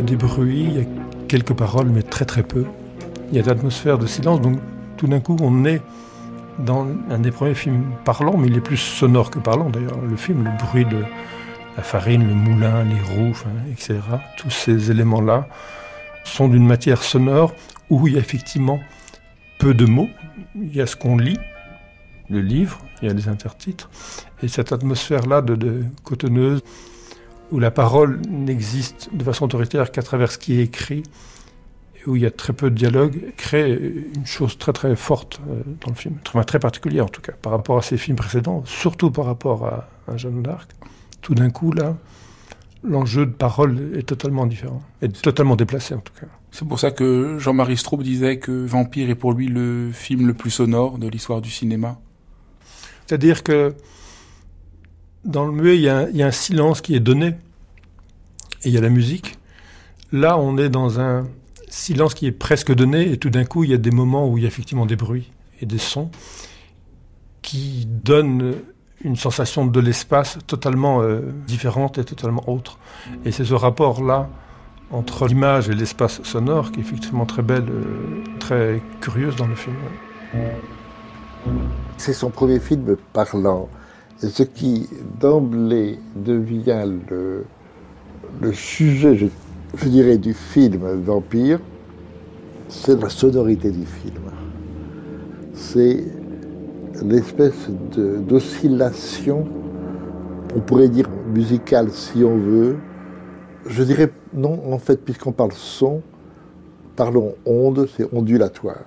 Y a des bruits, il y a quelques paroles, mais très très peu. Il y a d'atmosphère de silence, donc tout d'un coup on est dans un des premiers films parlants, mais il est plus sonore que parlant d'ailleurs. Le film, le bruit de la farine, le moulin, les roues, etc. Tous ces éléments-là sont d'une matière sonore où il y a effectivement peu de mots. Il y a ce qu'on lit, le livre, il y a les intertitres, et cette atmosphère-là de cotonneuse où la parole n'existe de façon autoritaire qu'à travers ce qui est écrit, où il y a très peu de dialogue, crée une chose très très forte euh, dans le film, très, très particulière en tout cas, par rapport à ses films précédents, surtout par rapport à, à Jeanne d'Arc. Tout d'un coup, là, l'enjeu de parole est totalement différent, et totalement déplacé en tout cas.
C'est pour ça que Jean-Marie Straub disait que Vampire est pour lui le film le plus sonore de l'histoire du cinéma.
C'est-à-dire que dans le muet, il y, a un, silence qui est donné, et il y a la musique. Là, on est dans un silence qui est presque donné, et tout d'un coup, il y a des moments où il y a effectivement des bruits et des sons qui donnent une sensation de l'espace totalement euh, différente et totalement autre. Et c'est ce rapport-là entre l'image et l'espace sonore qui est effectivement très belle, euh, très curieuse dans le film.
C'est son premier film parlant ce qui d'emblée devient le, sujet, je, dirais, du film Vampire, c'est la sonorité du film. C'est l'espèce d'oscillation, on pourrait dire musicale si on veut. Je dirais non, en fait, puisqu'on parle son, parlons onde, c'est ondulatoire.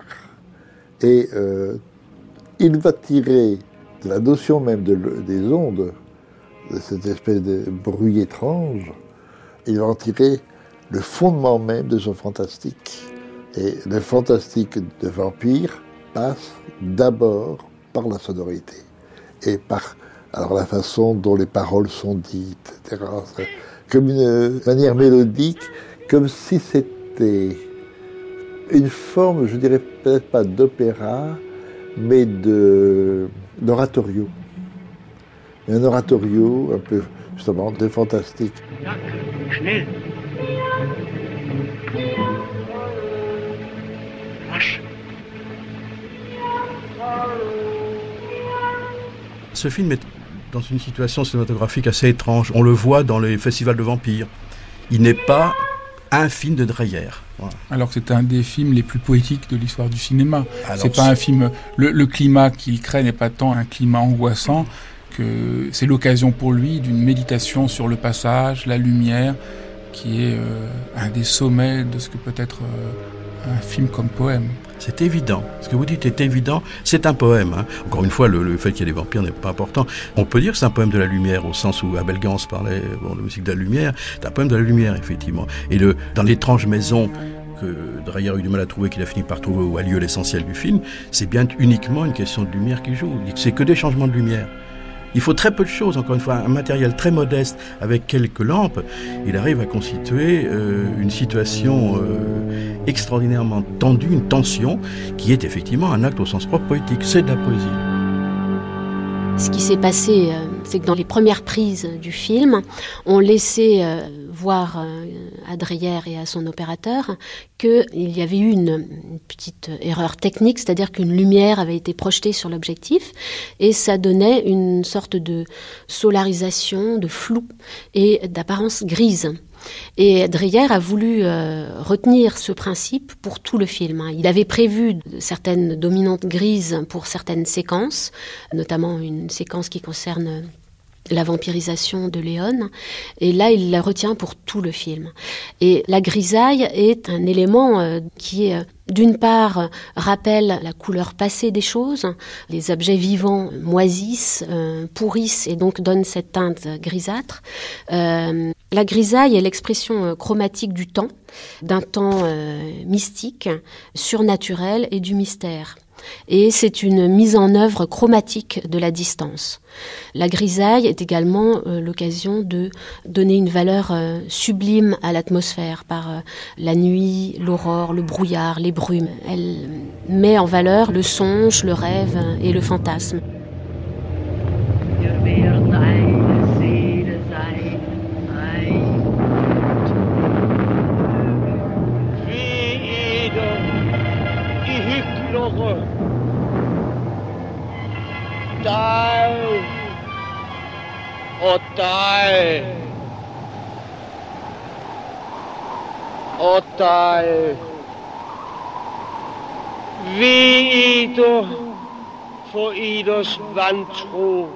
Et euh, il va tirer la notion même des ondes, de cette espèce de bruit étrange, il va en tirer le fondement même de son fantastique. Et le fantastique de vampire passe d'abord par la sonorité et par alors la façon dont les paroles sont dites, etc. Comme une manière mélodique, comme si c'était une forme, je dirais peut-être pas d'opéra, mais d'oratorio. Un oratorio un peu, justement, de fantastique.
Ce film est dans une situation cinématographique assez étrange. On le voit dans les festivals de vampires. Il n'est pas un film de Dreyer.
Alors que c'est un des films les plus poétiques de l'histoire du cinéma. C'est pas un film. Le, climat qu'il crée n'est pas tant un climat angoissant que c'est l'occasion pour lui d'une méditation sur le passage, la lumière, qui est euh, un des sommets de ce que peut être euh, un film comme poème.
C'est évident. Ce que vous dites est évident. C'est un poème. Hein. Encore une fois, le, fait qu'il y ait des vampires n'est pas important. On peut dire que c'est un poème de la lumière, au sens où Abel Gans parlait bon, de musique de la lumière. C'est un poème de la lumière, effectivement. Et dans l'étrange maison que Dreyer a eu du mal à trouver, qu'il a fini par trouver où a lieu l'essentiel du film, c'est bien uniquement une question de lumière qui joue. C'est que des changements de lumière. Il faut très peu de choses, encore une fois, un matériel très modeste avec quelques lampes. Il arrive à constituer euh, une situation euh, extraordinairement tendue, une tension, qui est effectivement un acte au sens propre poétique. C'est de la poésie.
Ce qui s'est passé, euh, c'est que dans les premières prises du film, on laissait voir à Dreyer et à son opérateur qu'il y avait eu une, petite erreur technique, c'est-à-dire qu'une lumière avait été projetée sur l'objectif et ça donnait une sorte de solarisation, de flou et d'apparence grise. Et Dreyer a voulu euh, retenir ce principe pour tout le film. Hein. Il avait prévu certaines dominantes grises pour certaines séquences, notamment une séquence qui concerne la vampirisation de Léon, et là il la retient pour tout le film. Et la grisaille est un élément euh, qui euh, d'une part rappelle la couleur passée des choses, les objets vivants moisissent, euh, pourrissent et donc donnent cette teinte grisâtre. la grisaille est l'expression chromatique du temps, d'un temps mystique, surnaturel et du mystère et c'est une mise en œuvre chromatique de la distance. La grisaille est également euh, l'occasion de donner une valeur euh, sublime à l'atmosphère par euh, la nuit, l'aurore, le brouillard, les brumes. Elle met en valeur le songe, le rêve et le fantasme.
For Iders vantro.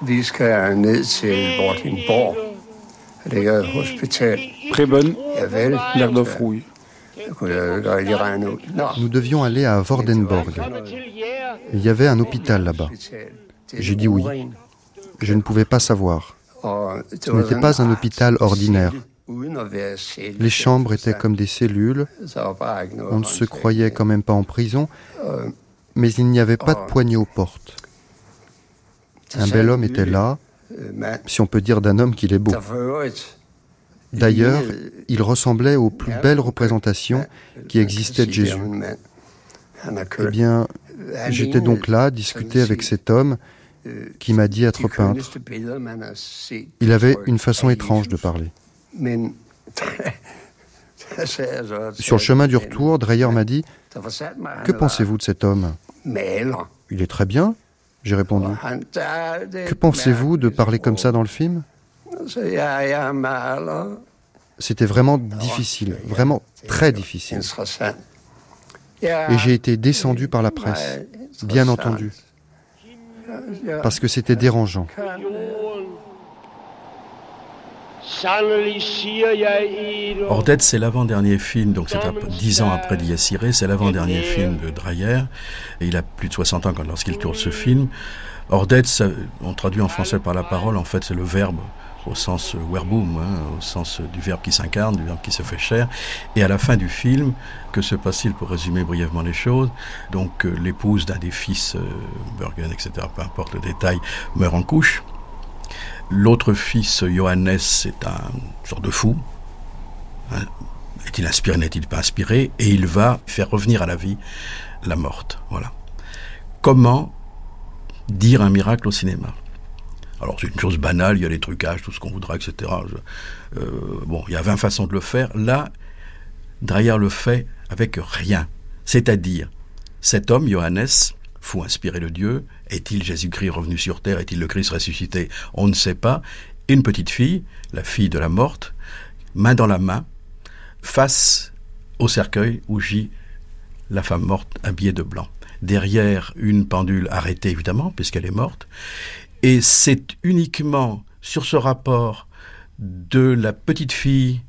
Vi skal ned til Vordingborg. Det ligger et hospital.
Preben, l'air d'offrouille.
Nous devions aller à Vordenborg. Il y avait un hôpital là-bas. J'ai dit oui. Je ne pouvais pas savoir. Ce n'était pas un hôpital ordinaire. Les chambres étaient comme des cellules. On ne se croyait quand même pas en prison, mais il n'y avait pas de poignée aux portes. Un bel homme était là, si on peut dire d'un homme qu'il est beau. D'ailleurs, il ressemblait aux plus belles représentations qui existaient de Jésus. Eh bien, j'étais donc là, discuter avec cet homme qui m'a dit être peintre. Il avait une façon étrange de parler. Sur le chemin du retour, Dreyer m'a dit Que pensez-vous de cet homme? Il est très bien, j'ai répondu. Que pensez-vous de parler comme ça dans le film? C'était vraiment difficile, vraiment très difficile. Et j'ai été descendu par la presse, bien entendu, parce que c'était dérangeant.
Ordette, c'est l'avant-dernier film, donc c'est dix ans après Dies c'est l'avant-dernier film de Dreyer, et il a plus de 60 ans lorsqu'il tourne ce film. Ordette, on traduit en français par la parole, en fait c'est le verbe au sens werboom, hein, au sens du verbe qui s'incarne, du verbe qui se fait chair. Et à la fin du film, que se passe-t-il pour résumer brièvement les choses? Donc euh, l'épouse d'un des fils, euh, Bergen, etc., peu importe le détail, meurt en couche. L'autre fils, Johannes, est un genre de fou. Hein. Est-il inspiré, n'est-il pas inspiré? Et il va faire revenir à la vie la morte. Voilà. Comment dire un miracle au cinéma? Alors c'est une chose banale, il y a les trucages, tout ce qu'on voudra, etc. Euh, bon, il y a 20 façons de le faire. Là, Dreyer le fait avec rien. C'est-à-dire, cet homme, Johannes, fou inspiré de Dieu. Est-il Jésus-Christ revenu sur terre? Est-il le Christ ressuscité? On ne sait pas. Une petite fille, la fille de la morte, main dans la main, face au cercueil où gît la femme morte habillée de blanc. Derrière, une pendule arrêtée, évidemment, puisqu'elle est morte. Et c'est uniquement sur ce rapport de la petite fille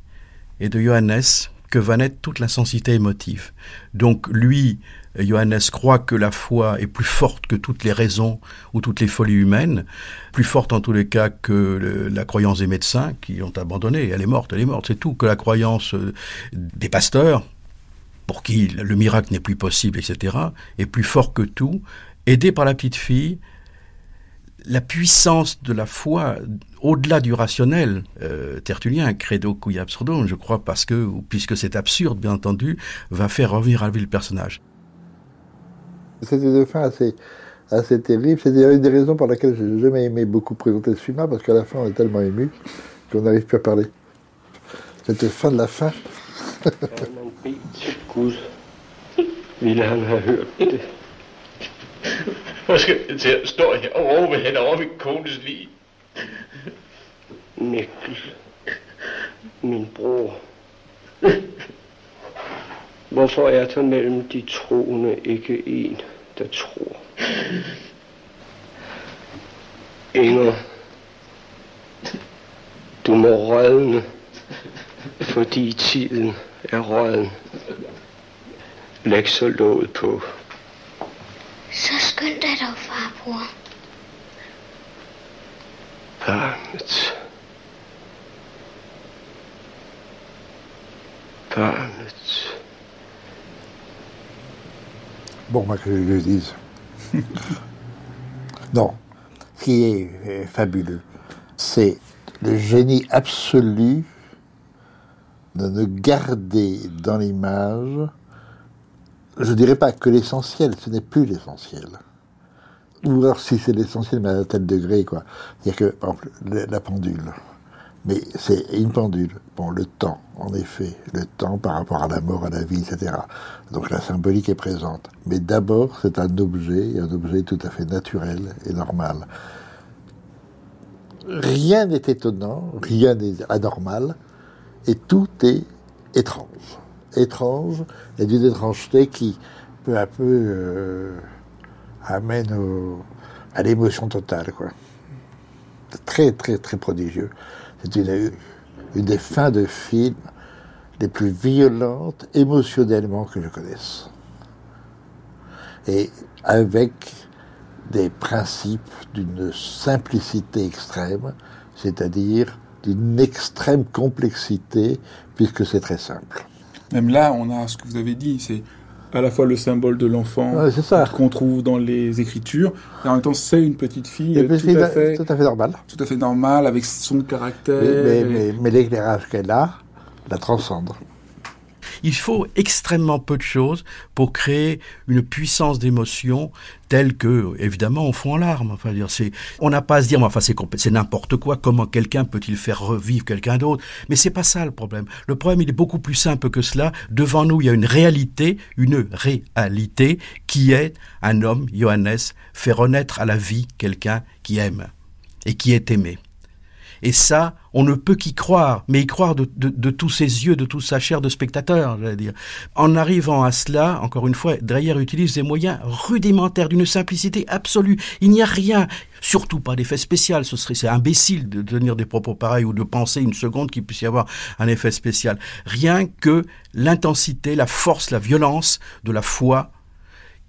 et de Johannes que va naître toute l'intensité émotive. Donc lui, Johannes croit que la foi est plus forte que toutes les raisons ou toutes les folies humaines, plus forte en tous les cas que la croyance des médecins qui ont abandonné. Elle est morte, elle est morte, c'est tout. Que la croyance euh, des pasteurs, pour qui le miracle n'est plus possible, etc., est plus fort que tout. Aidé par la petite fille, la puissance de la foi, au-delà du rationnel, euh, Tertullien, credo cui absurdum, je crois, parce que, puisque c'est absurde, bien entendu, va faire revenir à la vie le personnage.
C'était de fin assez, assez terrible. C'est une des raisons pour lesquelles j'ai jamais aimé beaucoup présenter ce film parce qu'à la fin, on est tellement ému qu'on n'arrive plus à parler. Cette fin de la fin.
Hvor skal jeg til at stå her og råbe hen over min kones lige? Mikkel, min bror. Hvorfor er der mellem de troende ikke en, der tror? Inger, du må rødne, fordi tiden er røden. Læg så låget på.
Så skynd dig dog, farbror.
Barnet. Barnet.
Bon, moi, que je le dise. non. Ce qui est euh, fabuleux, c'est le génie absolu de ne garder dans l'image je ne dirais pas que l'essentiel, ce n'est plus l'essentiel. Ou alors si c'est l'essentiel, mais à tel degré, quoi. C'est-à-dire que, par exemple, la pendule. Mais c'est une pendule. Bon, le temps, en effet, le temps par rapport à la mort, à la vie, etc. Donc la symbolique est présente. Mais d'abord, c'est un objet, un objet tout à fait naturel et normal. Rien n'est étonnant, rien n'est anormal, et tout est étrange étrange et d'une étrangeté qui, peu à peu, euh, amène à l'émotion totale. Quoi. Très, très, très prodigieux. C'est une, une des fins de film les plus violentes émotionnellement que je connaisse. Et avec des principes d'une simplicité extrême, c'est-à-dire d'une extrême complexité, puisque c'est très simple.
Même là, on a ce que vous avez dit, c'est à la fois le symbole de l'enfant qu'on trouve dans les écritures, et en même temps c'est une petite fille, tout,
à fait, tout, à fait, normale.
Tout à fait normale, avec son caractère.
mais l'éclairage qu'elle a la transcende.
Il faut extrêmement peu de choses pour créer une puissance d'émotion telle que, évidemment, on fond en larmes. C'est, on n'a pas à se dire, c'est n'importe quoi. Comment quelqu'un peut-il faire revivre quelqu'un d'autre? Mais c'est pas ça le problème. Le problème, il est beaucoup plus simple que cela. Devant nous, il y a une réalité, une réalité qui est un homme, Johannes, fait renaître à la vie quelqu'un qui aime et qui est aimé. Et ça, on ne peut qu'y croire, mais y croire de, tous ses yeux, de toute sa chair de spectateur. En arrivant à cela, encore une fois, Dreyer utilise des moyens rudimentaires, d'une simplicité absolue. Il n'y a rien, surtout pas d'effet spécial. Ce serait c'est imbécile de tenir des propos pareils ou de penser une seconde qu'il puisse y avoir un effet spécial. Rien que l'intensité, la force, la violence de la foi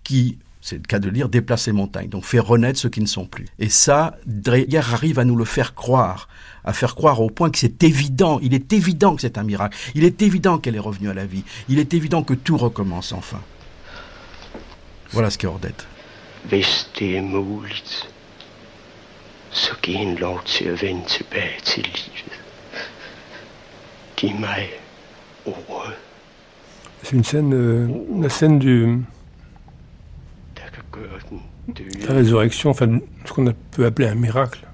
qui c'est le cas de lire déplacer montagne, donc faire renaître ceux qui ne sont plus. Et ça, Dreyer arrive à nous le faire croire, à faire croire au point que c'est évident, il est évident que c'est un miracle, il est évident qu'elle est revenue à la vie, il est évident que tout recommence enfin. Voilà ce qu'est Ordette.
Hvis det er muligt, så giv en lov til at vende tilbage til livet. Giv mig ordet.
C'est une scène, euh, la scène du, la résurrection, enfin ce qu'on peut appeler un miracle.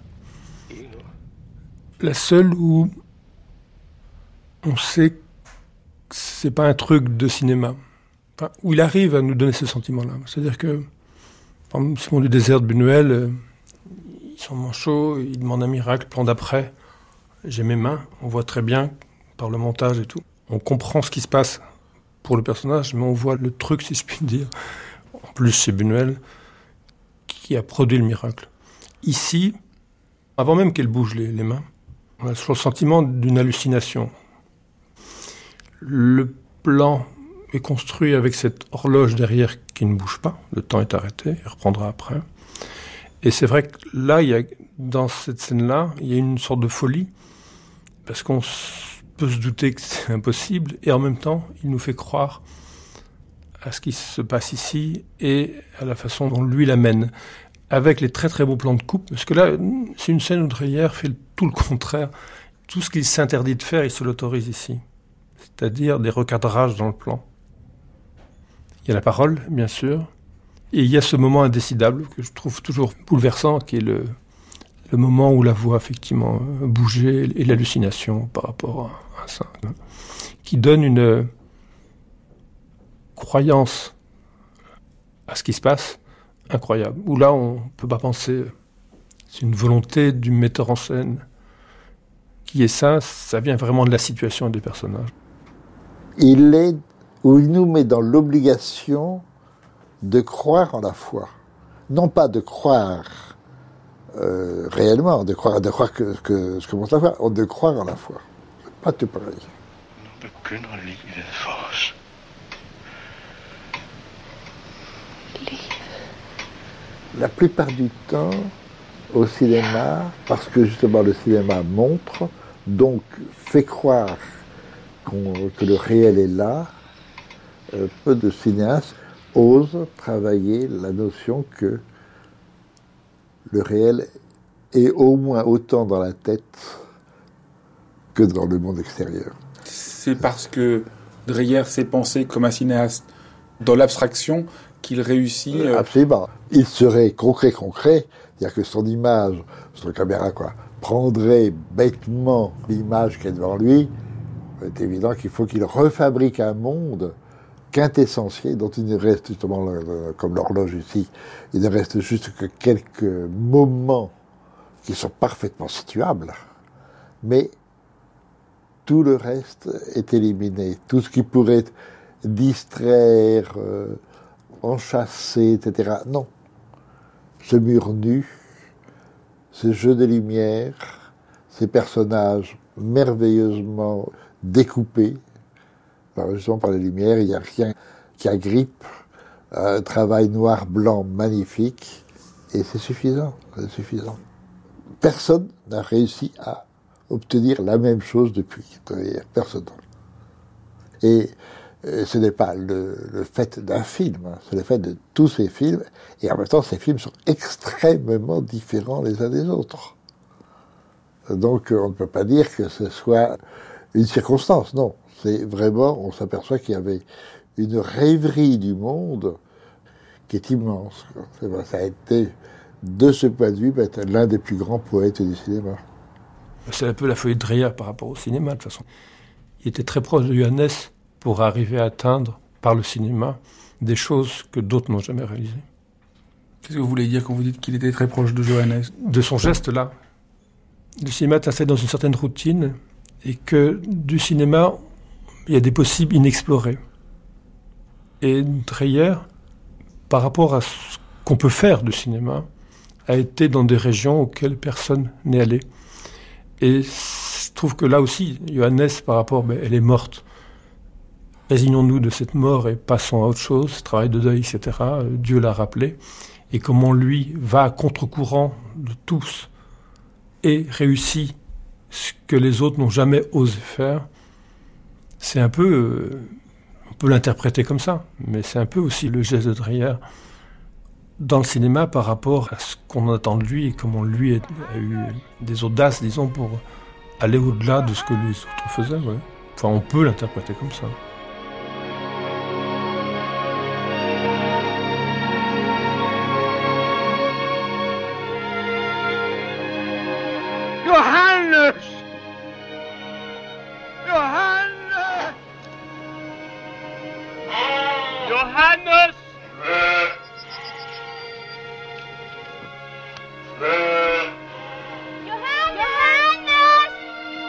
La seule où on sait que c'est pas un truc de cinéma, où il arrive à nous donner ce sentiment-là. C'est-à-dire que Simon du désert de Buñuel, euh, ils sont manchots, ils demandent un miracle, plan d'après. J'ai mes mains, on voit très bien par le montage et tout. On comprend ce qui se passe pour le personnage, mais on voit le truc, si je puis dire. Plus, c'est Buñuel qui a produit le miracle. Ici, avant même qu'elle bouge les, mains, on a le sentiment d'une hallucination. Le plan est construit avec cette horloge derrière qui ne bouge pas. Le temps est arrêté, il reprendra après. Et c'est vrai que là, il y a, dans cette scène-là, il y a une sorte de folie, parce qu'on peut se douter que c'est impossible, et en même temps, il nous fait croire à ce qui se passe ici et à la façon dont lui l'amène, avec les très très beaux plans de coupe, parce que là, c'est une scène où Dreyer fait tout le contraire. Tout ce qu'il s'interdit de faire, il se l'autorise ici. C'est-à-dire des recadrages dans le plan. Il y a la parole, bien sûr, et il y a ce moment indécidable que je trouve toujours bouleversant, qui est le, le moment où la voix effectivement bougeait et l'hallucination par rapport à, ça, qui donne une croyance à ce qui se passe incroyable. Où là, on ne peut pas penser, c'est une volonté du metteur en scène qui est ça, ça vient vraiment de la situation des personnages.
Il est, où il nous met dans l'obligation de croire en la foi. Non pas de croire euh, réellement, de croire, de croire que, que ce que montre la foi, de croire en la foi. Pas tout pareil. La plupart du temps, au cinéma, parce que justement le cinéma montre, donc fait croire que le réel est là, euh, peu de cinéastes osent travailler la notion que le réel est au moins autant dans la tête que dans le monde extérieur.
C'est parce que Dreyer s'est pensé comme un cinéaste dans l'abstraction qu'il réussit.
Euh, Absolument. Il serait concret, concret, c'est-à-dire que son image, son caméra, quoi, prendrait bêtement l'image qui est devant lui. C'est évident qu'il faut qu'il refabrique un monde quintessentiel dont il ne reste justement, comme l'horloge ici, il ne reste juste que quelques moments qui sont parfaitement situables, mais tout le reste est éliminé. Tout ce qui pourrait distraire, euh, enchasser, etc. Non. Ce mur nu, ce jeu de lumière, ces personnages merveilleusement découpés, justement par les lumières, il n'y a rien qui agrippe, un travail noir-blanc magnifique, et c'est suffisant, c'est suffisant. Personne n'a réussi à obtenir la même chose depuis, personne. Ce n'est pas le, fait d'un film, hein, c'est le fait de tous ces films, et en même temps ces films sont extrêmement différents les uns des autres. Donc on ne peut pas dire que ce soit une circonstance, non. C'est vraiment, on s'aperçoit qu'il y avait une rêverie du monde qui est immense. Ça a été, de ce point de vue, l'un des plus grands poètes du cinéma.
C'est un peu la folie de Dreyer par rapport au cinéma, de toute façon. Il était très proche de Johannes pour arriver à atteindre, par le cinéma, des choses que d'autres n'ont jamais réalisées.
Qu'est-ce que vous voulez dire quand vous dites qu'il était très proche de Johannes?
De son geste-là. Le cinéma est dans une certaine routine et que du cinéma, il y a des possibles inexplorés. Et Dreyer, par rapport à ce qu'on peut faire de cinéma, a été dans des régions auxquelles personne n'est allé. Et je trouve que là aussi, Johannes, par rapport, ben, elle est morte. Résignons-nous de cette mort et passons à autre chose, travail de deuil, etc. Dieu l'a rappelé. Et comment lui va à contre-courant de tous et réussit ce que les autres n'ont jamais osé faire, c'est un peu, euh, on peut l'interpréter comme ça, mais c'est un peu aussi le geste de Dreyer dans le cinéma par rapport à ce qu'on attend de lui et comment lui a eu des audaces, disons, pour aller au-delà de ce que les autres faisaient. Enfin, on peut l'interpréter comme ça.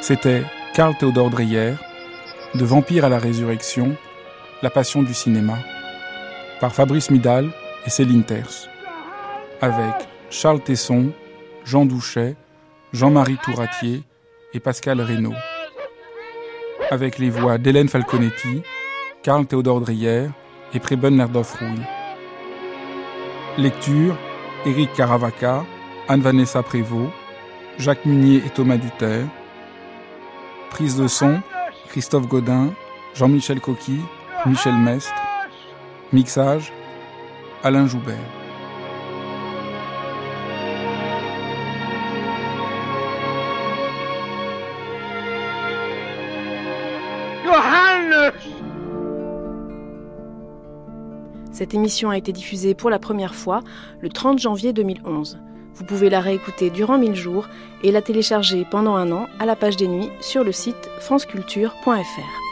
C'était Karl Theodor Dreyer, De Vampire à la résurrection, La passion du cinéma, par Fabrice Midal et Céline Terce, avec Charles Tesson, Jean Douchet, Jean-Marie Touratier et Pascal Reynaud, avec les voix d'Hélène Falconetti, Karl Theodor Dreyer et Preben Lerdorf-Rouille. Lecture Éric Caravaca, Anne-Vanessa Prévost, Jacques Munier et Thomas Duterre. Prise de son Christophe Godin, Jean-Michel Coquille, Michel Mestre. Mixage Alain Joubert.
Cette émission a été diffusée pour la première fois le 30 janvier 2011. Vous pouvez la réécouter durant 1000 jours et la télécharger pendant un an à la page des nuits sur le site franceculture.fr.